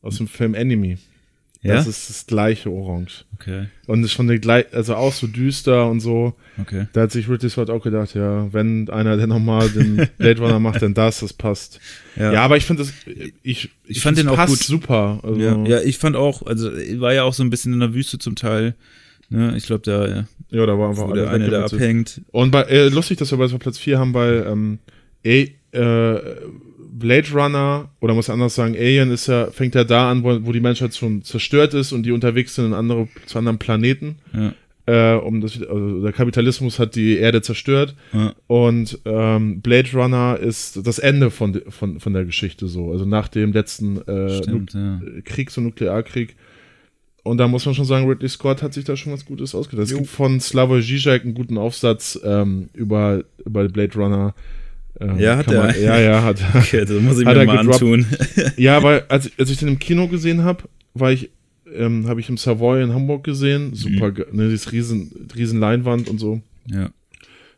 Aus dem Film Enemy. Ja? Das ist das gleiche Orange. okay, Und ist schon der gleich, also auch so düster und so. okay. Da hat sich Ridley Scott auch gedacht, ja, wenn einer denn nochmal den Blade Runner macht, dann das, das passt. Ja, aber ich finde das, ich, Ich fand das den auch gut. super. Also, Ja, ja, ich fand auch, also war ja auch so ein bisschen in der Wüste zum Teil. Ne? Ich glaube, da, ja, ja, da war einfach der eine weggemetzelt. abhängt. Und bei, äh, lustig, dass wir bei Platz 4 haben, weil ähm, eh, äh, Blade Runner, oder muss anders sagen, Alien ist ja, fängt ja da an, wo, wo die Menschheit schon zerstört ist und die unterwegs sind in andere, zu anderen Planeten. Ja, Äh, um das, also der Kapitalismus hat die Erde zerstört ja, und ähm, Blade Runner ist das Ende von, von, von der Geschichte so. Also nach dem letzten äh, stimmt, ja. Krieg, so Nuklearkrieg. Und da muss man schon sagen, Ridley Scott hat sich da schon was Gutes ausgedacht. Es gibt von Slavoj Žižek einen guten Aufsatz ähm, über, über Blade Runner. Ähm, Ja, hat er. Man, ja, ja, hat er. Okay, das muss ich mir mal gedroppt. antun. ja, weil als, als ich den im Kino gesehen habe, war ich, ähm, habe ich im Savoy in Hamburg gesehen. Super, ge- ne, dieses riesen, riesen Leinwand und so. ja,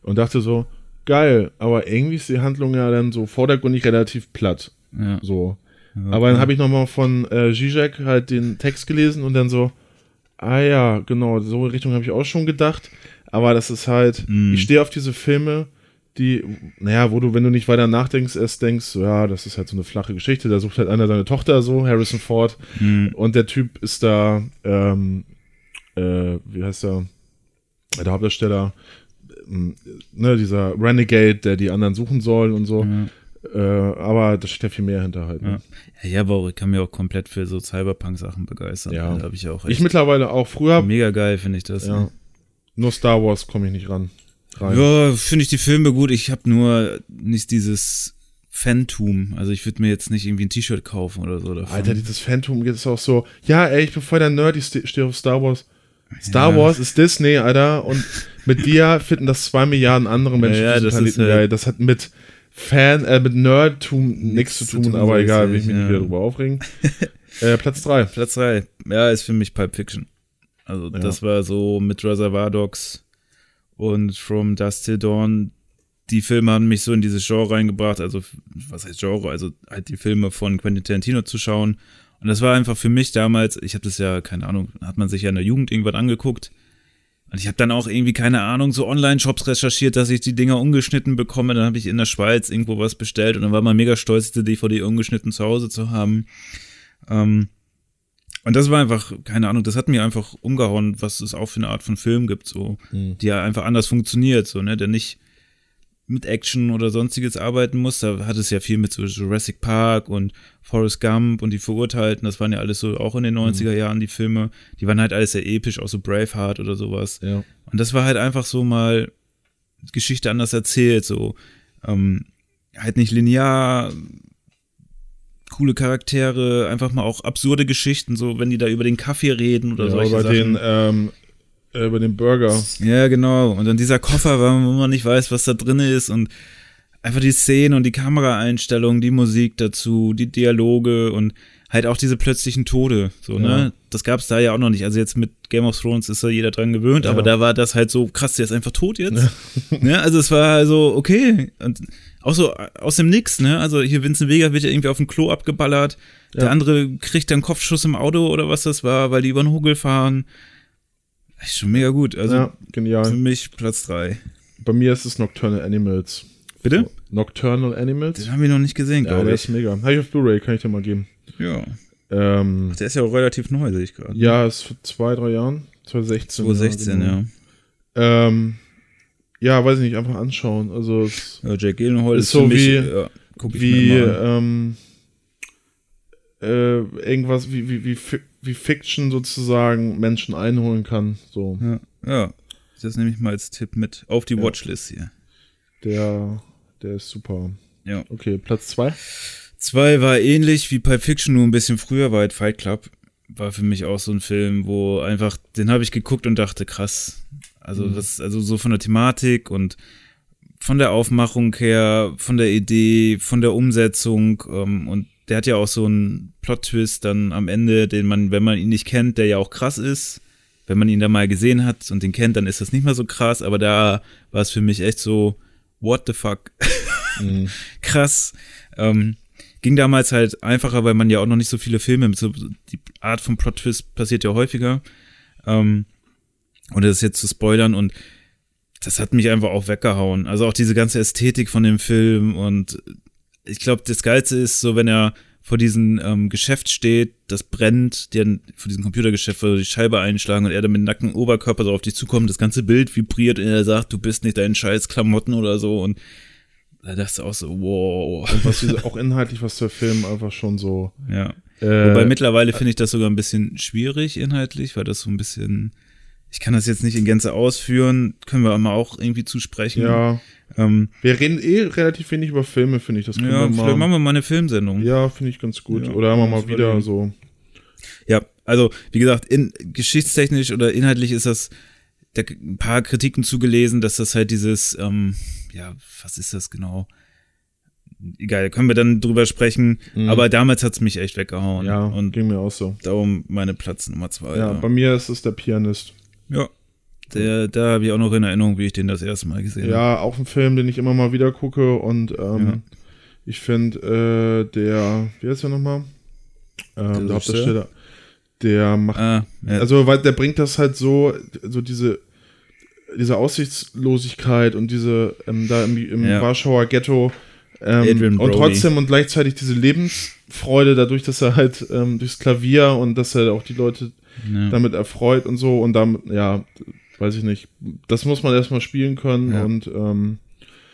Und dachte so, geil, aber irgendwie ist die Handlung ja dann so vordergründig relativ platt. ja. So. ja. Aber dann habe ich nochmal von äh, Zizek halt den Text gelesen und dann so, ah ja, genau, so in Richtung habe ich auch schon gedacht. Aber das ist halt, Mm. ich stehe auf diese Filme, die, naja, wo du, wenn du nicht weiter nachdenkst, erst denkst, ja, das ist halt so eine flache Geschichte, da sucht halt einer seine Tochter so, Harrison Ford, Hm, und der Typ ist da, ähm, äh, wie heißt er, der Hauptdarsteller, ähm, ne, dieser Renegade, der die anderen suchen soll und so. ja. Äh, aber da steht ja viel mehr hinter halt. Ne? Ja, ja, aber ich kann mir auch komplett für so Cyberpunk-Sachen begeistern. Ja. Da habe ich auch Ich mittlerweile auch. Früher, mega geil, finde ich das. ja, nur Star Wars komme ich nicht ran. Rein. Ja, finde ich die Filme gut. Ich habe nur nicht dieses Phantom. Also ich würde mir jetzt nicht irgendwie ein T-Shirt kaufen oder so davon. Alter, dieses Phantom ist auch so, ja, ey, ich bin voll der Nerd, ich ste- stehe auf Star Wars. Star Ja. Wars ist Disney, Alter, und mit dir finden das zwei Milliarden andere Menschen Ja, ja, das Planeten halt- geil. Das hat mit Fan, äh, mit Nerdtum nichts zu zu tun, tun, aber egal, will es, ich mich nicht wieder drüber aufregen. äh, Platz 3. Platz 3. Ja, ist für mich Pulp Fiction. Also das war so mit Reservoir Dogs und From Dust Till Dawn. Die Filme haben mich so in dieses Genre reingebracht. Also was heißt Genre? Also halt die Filme von Quentin Tarantino zu schauen. Und das war einfach für mich damals, ich habe das ja, keine Ahnung, hat man sich ja in der Jugend irgendwann angeguckt. Und ich habe dann auch irgendwie, keine Ahnung, so Online-Shops recherchiert, dass ich die Dinger ungeschnitten bekomme. Dann habe ich in der Schweiz irgendwo was bestellt und dann war man mega stolz, die DVD ungeschnitten zu Hause zu haben. Ähm, und das war einfach, keine Ahnung, das hat mir einfach umgehauen, was es auch für eine Art von Film gibt, so, Mhm. die ja einfach anders funktioniert, so, ne, der nicht mit Action oder sonstiges arbeiten muss. Da hat es ja viel mit so Jurassic Park und Forrest Gump und die Verurteilten, das waren ja alles so auch in den 90er Jahren die Filme, die waren halt alles sehr episch, auch so Braveheart oder sowas. Ja. Und das war halt einfach so mal Geschichte anders erzählt, so ähm, halt nicht linear, coole Charaktere, einfach mal auch absurde Geschichten, so wenn die da über den Kaffee reden oder ja solche über Sachen. den, ähm, äh, über den Burger. Ja, genau. Und dann dieser Koffer, wo man nicht weiß, was da drin ist und einfach die Szenen und die Kameraeinstellungen, die Musik dazu, die Dialoge und halt auch diese plötzlichen Tode, so, Ja. ne? Das gab's da ja auch noch nicht. Also jetzt mit Game of Thrones ist ja jeder dran gewöhnt, Ja. aber da war das halt so krass, der ist einfach tot jetzt. ne? Also es war also okay und auch so aus dem Nix, ne? Also hier Vincent Vega wird ja irgendwie auf dem Klo abgeballert, Ja. der andere kriegt dann Kopfschuss im Auto oder was das war, weil die über den Hugel fahren. Ist schon mega gut. Also ja, für genial. mich Platz 3. Bei mir ist es Nocturnal Animals. Bitte? Nocturnal Animals? Den haben wir noch nicht gesehen, Ja, glaube der ich. ist mega. Habe ich auf Blu-ray, kann ich dir mal geben. Ja. Ähm, Der ist ja auch relativ neu, sehe ich gerade. ja, ist vor zwei, drei Jahren. 2016. 2016, ja. ja. genau. Ähm, ja, weiß ich nicht, einfach anschauen. Also, es ja. Jack Gyllenhaal Ist ist, so für mich, wie- ja, wie, ähm, äh, irgendwas, wie, wie, wie, wie Fiction sozusagen Menschen einholen kann. So, Ja, ja. Das nehme ich mal als Tipp mit auf die Ja. Watchlist hier. der, der ist super. Ja. Okay, Platz zwei. Zwei war ähnlich wie Pulp Fiction, nur ein bisschen früher, war halt Fight Club. War für mich auch so ein Film, wo einfach, den habe ich geguckt und dachte, krass. Also, Mhm. was, also so von der Thematik und von der Aufmachung her, von der Idee, von der Umsetzung ähm, und der hat ja auch so einen Plot-Twist dann am Ende, den man, wenn man ihn nicht kennt, der ja auch krass ist. Wenn man ihn da mal gesehen hat und den kennt, dann ist das nicht mehr so krass, aber da war es für mich echt so, what the fuck? Mhm. krass. Ähm, ging damals halt einfacher, weil man ja auch noch nicht so viele Filme mit so, die Art von Plot-Twist passiert ja häufiger. Ähm, und das ist jetzt zu spoilern und das hat mich einfach auch weggehauen. Also auch diese ganze Ästhetik von dem Film und ich glaube, das Geilste ist so, wenn er vor diesem ähm, Geschäft steht, das brennt, die vor diesem Computergeschäft, wo die Scheibe einschlagen und er dann mit nacktem Oberkörper so auf dich zukommt, das ganze Bild vibriert und er sagt, du bist nicht dein scheiß Klamotten oder so und da dachte ich auch so, wow. Und was diese, auch inhaltlich, was der Film einfach schon so. Ja. Äh, Wobei mittlerweile finde ich das sogar ein bisschen schwierig inhaltlich, weil das so ein bisschen, ich kann das jetzt nicht in Gänze ausführen, können wir aber auch irgendwie zusprechen. Ja. Ähm, wir reden eh relativ wenig über Filme, finde ich. Das können ja, wir mal, vielleicht machen wir mal eine Filmsendung. Ja, finde ich ganz gut. Ja, oder haben wir mal wieder so. Ja, also wie gesagt, in, geschichtstechnisch oder inhaltlich ist das da ein paar Kritiken zugelesen, dass das halt dieses, ähm, ja, was ist das genau? Egal, können wir dann drüber sprechen. Mhm. Aber damals hat es mich echt weggehauen. Ja, und ging mir auch so. Darum meine Platz Nummer zwei. Ja, ja. bei mir ist es der Pianist. Ja. Der, da habe ich auch noch in Erinnerung, wie ich den das erste Mal gesehen habe. Ja, auch ein Film, den ich immer mal wieder gucke. Und ähm, ja. ich finde, äh, der, wie heißt der nochmal? Ähm, der Hauptdarsteller. Der macht, ah, ja. also, weil der bringt das halt so, so diese diese Aussichtslosigkeit und diese ähm, da im, im ja. Warschauer Ghetto ähm, und trotzdem und gleichzeitig diese Lebensfreude dadurch, dass er halt ähm, durchs Klavier und dass er auch die Leute ja. damit erfreut und so und damit, ja, weiß ich nicht, das muss man erstmal spielen können ja. und ähm,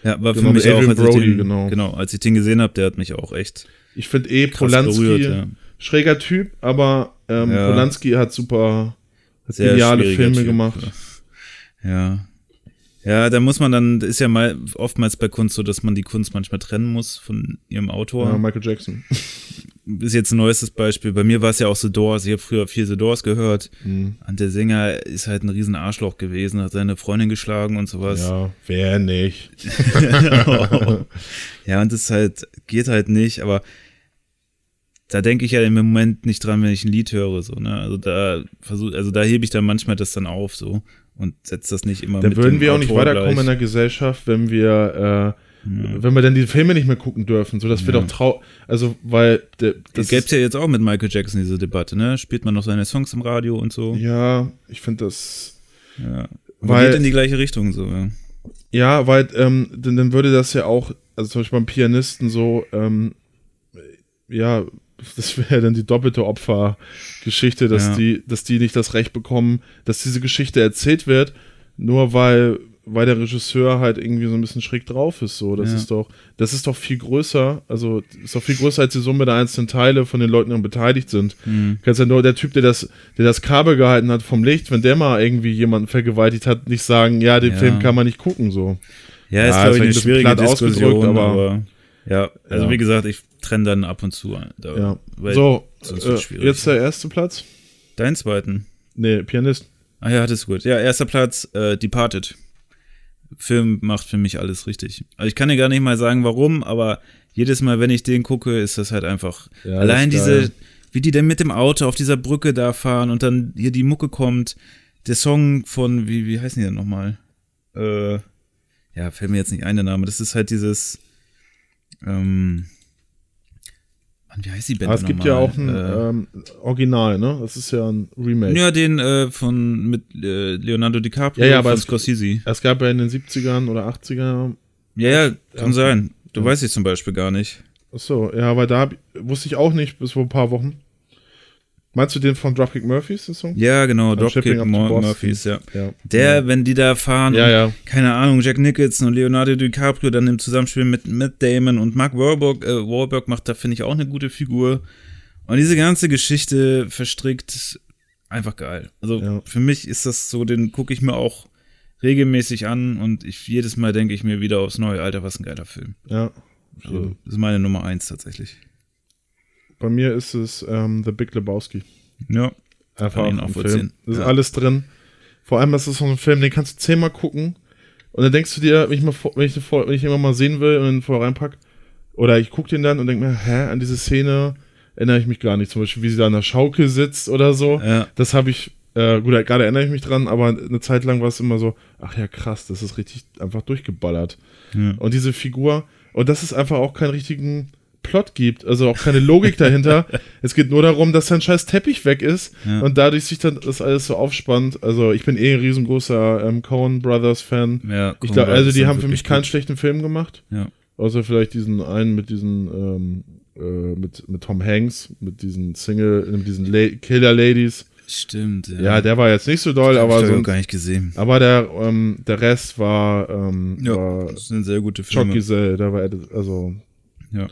ja, war genau, für mich auch, als Brody, ich den, genau. genau, als ich den gesehen habe, der hat mich auch echt ich finde eh Polanski berührt, ja. schräger Typ, aber ähm, Polanski hat super hat geniale Filme typ, gemacht. Ja. Ja, da muss man dann, ist ja mal oftmals bei Kunst so, dass man die Kunst manchmal trennen muss von ihrem Autor. Ja, Michael Jackson. Ist jetzt ein neuestes Beispiel. Bei mir war es ja auch The Doors. Ich habe früher viel The Doors gehört. Mhm. Und der Sänger ist halt ein riesen Arschloch gewesen, hat seine Freundin geschlagen und sowas. Ja, wer nicht. ja, und das halt, geht halt nicht, aber da denke ich ja im Moment nicht dran, wenn ich ein Lied höre, so, ne? Also da versuch, also da hebe ich dann manchmal das dann auf, so und setzt das nicht immer Dann mit würden wir auch nicht weiterkommen gleich. in der Gesellschaft, wenn wir äh, ja. wenn wir dann die Filme nicht mehr gucken dürfen, so dass ja. wir doch trau also weil de, das gäbe ja jetzt auch mit Michael Jackson diese Debatte, ne? Spielt man noch seine Songs im Radio und so? Ja, ich finde das ja. weil, geht in die gleiche Richtung so, ja. Ja, weil ähm, dann, dann würde das ja auch, also zum Beispiel beim Pianisten so, ähm, ja, das wäre dann die doppelte Opfergeschichte, dass ja. die, dass die nicht das Recht bekommen, dass diese Geschichte erzählt wird, nur weil, weil der Regisseur halt irgendwie so ein bisschen schräg drauf ist. So, das ja. ist doch, das ist doch viel größer, also ist doch viel größer als die Summe der einzelnen Teile von den Leuten, die beteiligt sind. Mhm. Kannst ja nur der Typ, der das, der das Kabel gehalten hat vom Licht, wenn der mal irgendwie jemanden vergewaltigt hat, nicht sagen, ja, den ja. Film kann man nicht gucken, so. Ja, ist, ja, glaube ich, eine schwierige Diskussion, aber, aber ja, also wie gesagt, ich trenne dann ab und zu. Da, ja. so, äh, jetzt der erste Platz. Deinen zweiten? Nee, Pianist. Ah ja, das ist gut. Ja, erster Platz, äh, Departed. Film macht für mich alles richtig. Also ich kann dir gar nicht mal sagen, warum, aber jedes Mal, wenn ich den gucke, ist das halt einfach. Ja, allein diese, wie die denn mit dem Auto auf dieser Brücke da fahren und dann hier die Mucke kommt. Der Song von, wie, wie heißen die denn nochmal? Äh, ja, fällt mir jetzt nicht ein, der Name. Das ist halt dieses, ähm, Mann, wie heißt die Band? Ah, es gibt ja auch ein äh, ähm, Original, ne? Das ist ja ein Remake. Ja, den äh, von mit äh, Leonardo DiCaprio ja, ja, aber von Scorsese. Es gab ja in den 70ern oder 80ern. Ja, ja, kann ja. sein. Du ja. weißt ich zum Beispiel gar nicht. Ach so, ja, weil da hab, wusste ich auch nicht bis vor ein paar Wochen. Meinst du den von Dropkick Murphys, den Song? Ja, genau, Dropkick Murphys, ja. ja. Der, ja. wenn die da fahren, ja, ja. keine Ahnung, Jack Nicholson und Leonardo DiCaprio dann im Zusammenspiel mit Matt Damon und Mark Wahlberg, äh, Wahlberg macht da, finde ich, auch eine gute Figur. Und diese ganze Geschichte verstrickt, einfach geil. Also für mich ist das so, den gucke ich mir auch regelmäßig an und ich jedes Mal denke ich mir wieder aufs neue Alter, was ein geiler Film. Ja. Also, das ist meine Nummer eins tatsächlich. Bei mir ist es ähm, The Big Lebowski. Ja. Einfach ein Film. Das ist ja. alles drin. Vor allem ist es so ein Film, den kannst du zehnmal gucken. Und dann denkst du dir, wenn ich, mal, wenn ich, wenn ich immer mal sehen will und den vorher reinpack, Oder ich gucke den dann und denke mir, hä, an diese Szene erinnere ich mich gar nicht. Zum Beispiel, wie sie da an der Schaukel sitzt oder so. Ja. Das habe ich, äh, gut, gerade erinnere ich mich dran, aber eine Zeit lang war es immer so, ach ja, krass, das ist richtig einfach durchgeballert. Ja. Und diese Figur, und dass es einfach auch keinen richtigen Plot gibt, also auch keine Logik dahinter. Es geht nur darum, dass sein scheiß Teppich weg ist Ja. und dadurch sich dann das alles so aufspannt. Also ich bin eh ein riesengroßer ähm, Coen Brothers Fan. Ja, Ich Coen glaube, also die haben für mich keinen gut. schlechten Film gemacht. Ja. Außer vielleicht diesen einen mit diesen, ähm, äh, mit, mit Tom Hanks, mit diesen Single, mit diesen La Killer Ladies. Stimmt, ja. Ja, der war jetzt nicht so doll, aber, ich so, gar nicht gesehen. aber der, ähm, der Rest war, ähm, Ja, war das sind sehr gute Filme. Chucky Zell, da war, also, Ja.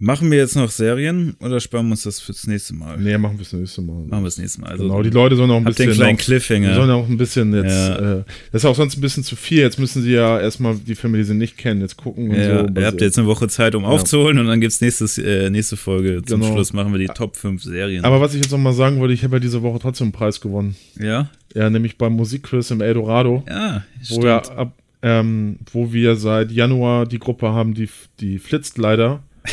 Machen wir jetzt noch Serien oder sparen wir uns das fürs nächste Mal? nee, machen wir das nächste Mal. Machen wir das nächste Mal. Also, genau, die Leute sollen auch ein habt den bisschen kleinen noch, Cliffhanger. die sollen auch ein bisschen jetzt, Ja. äh, das ist auch sonst ein bisschen zu viel. Jetzt müssen sie ja erstmal die Filme, die sie nicht kennen, jetzt gucken und Ja, so. ihr habt jetzt eine Woche Zeit, um aufzuholen und dann gibt's nächstes, äh, nächste Folge. Zum Genau. Schluss machen wir die Top 5 Serien. Aber was ich jetzt noch mal sagen wollte, ich habe ja diese Woche trotzdem einen Preis gewonnen. ja? Ja, nämlich beim Musikquiz im Eldorado. Ja, wo wir ab, ähm, wo wir seit Januar die Gruppe haben, die, die flitzt leider.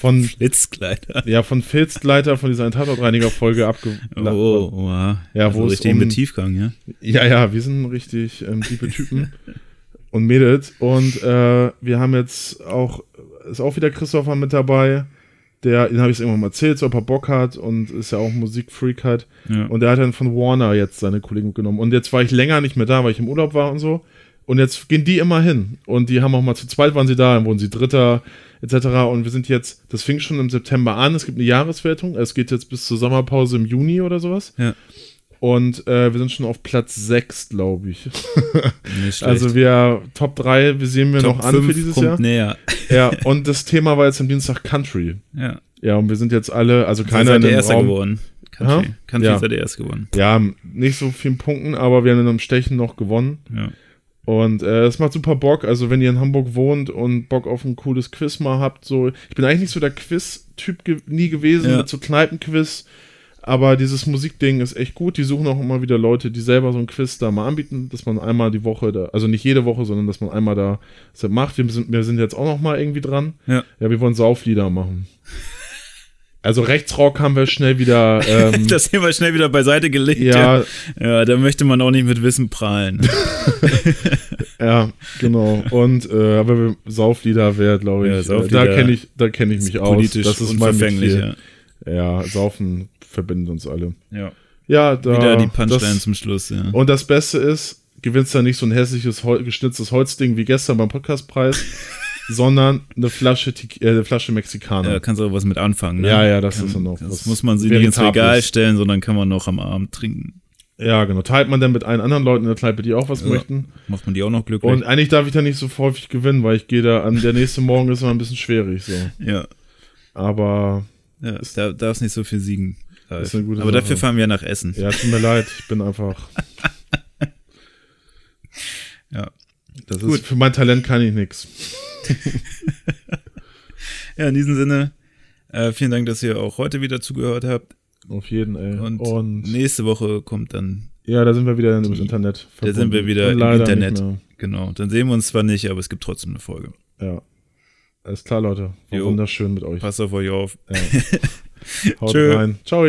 Von, Blitzkleider. ja, von Filzleiter von dieser Tatortreiniger-Folge abge... Oh, wow. Ja, also wo es richtig um- mit Tiefgang, ja? Ja, ja, wir sind richtig ähm, tiefe Typen und Mädels. Und äh, wir haben jetzt auch, ist auch wieder Christopher mit dabei. Der, den habe ich irgendwann mal erzählt, so ob er Bock hat und ist ja auch Musikfreak halt. Ja. Und der hat dann von Warner jetzt seine Kollegen genommen. Und jetzt war ich länger nicht mehr da, weil ich im Urlaub war und so. Und jetzt gehen die immer hin. Und die haben auch mal zu zweit waren sie da, dann wurden sie Dritter, etc. Und wir sind jetzt, das fing schon im September an, es gibt eine Jahreswertung. Es geht jetzt bis zur Sommerpause im Juni oder sowas. Ja. Und äh, wir sind schon auf Platz 6, glaube ich. Also wir Top 3, wir sehen wir Top noch an für 5 dieses Jahr. näher. Ja, und das Thema war jetzt am Dienstag Country. Ja. Ja, und wir sind jetzt alle, also keiner in der Erste Raum. geworden. Country. Aha. Country Ja. ist er der Erste geworden. Ja, nicht so vielen Punkten, aber wir haben in einem Stechen noch gewonnen. Ja. Und äh, es macht super Bock. Also, wenn ihr in Hamburg wohnt und Bock auf ein cooles Quiz mal habt, so. Ich bin eigentlich nicht so der Quiz-Typ ge nie gewesen, Ja. mit so Kneipenquiz. Aber dieses Musikding ist echt gut. Die suchen auch immer wieder Leute, die selber so ein Quiz da mal anbieten, dass man einmal die Woche da, also nicht jede Woche, sondern dass man einmal da macht. Wir sind, wir sind jetzt auch noch mal irgendwie dran. Ja. Ja, wir wollen Sauflieder machen. Also Rechtsrock haben wir schnell wieder. Ähm, Das haben wir schnell wieder beiseite gelegt. ja, Ja, da möchte man auch nicht mit Wissen prahlen. Ja, genau. Und äh, aber Sauflieder wäre, glaube ich, Ja, äh, Sauflieder da kenne ich, da kenne ich mich aus. Politisch das ist unverfänglich, ja. Ja, Saufen verbindet uns alle. ja. Ja, da. Wieder die Punchline das, zum Schluss, ja. Und das Beste ist, gewinnst da nicht so ein hässliches geschnitztes Holzding wie gestern beim Podcastpreis, sondern eine Flasche, äh, eine Flasche Mexikaner. Ja, kannst du auch was mit anfangen, ne? Ja, ja, das Kann, ist noch Das muss man sich nicht ins. Regal stellen, sondern kann man noch am Abend trinken. Ja, genau. Teilt man dann mit allen anderen Leuten in der Kneipe, die auch was Ja. möchten. Macht man die auch noch glücklich? Und eigentlich darf ich da nicht so häufig gewinnen, weil ich gehe da an der nächste Morgen ist immer ein bisschen schwierig so. ja, Aber ja da darfst nicht so viel siegen. Aber Sache. dafür fahren wir nach Essen. Ja, tut mir leid, ich bin einfach. Ja. Das Gut. ist für mein Talent kann ich nichts. Ja, in diesem Sinne, äh, vielen Dank, dass ihr auch heute wieder zugehört habt. Auf jeden, ey. Und, Und, nächste Woche kommt dann, ja, da sind wir wieder im Internet. da sind wir verbunden. wieder im Internet. Genau. Dann sehen wir uns zwar nicht, aber es gibt trotzdem eine Folge. Ja. Alles klar, Leute. War Jo. wunderschön mit euch. Passt auf euch auf. Ja. Haut Tschö. rein. Ciao.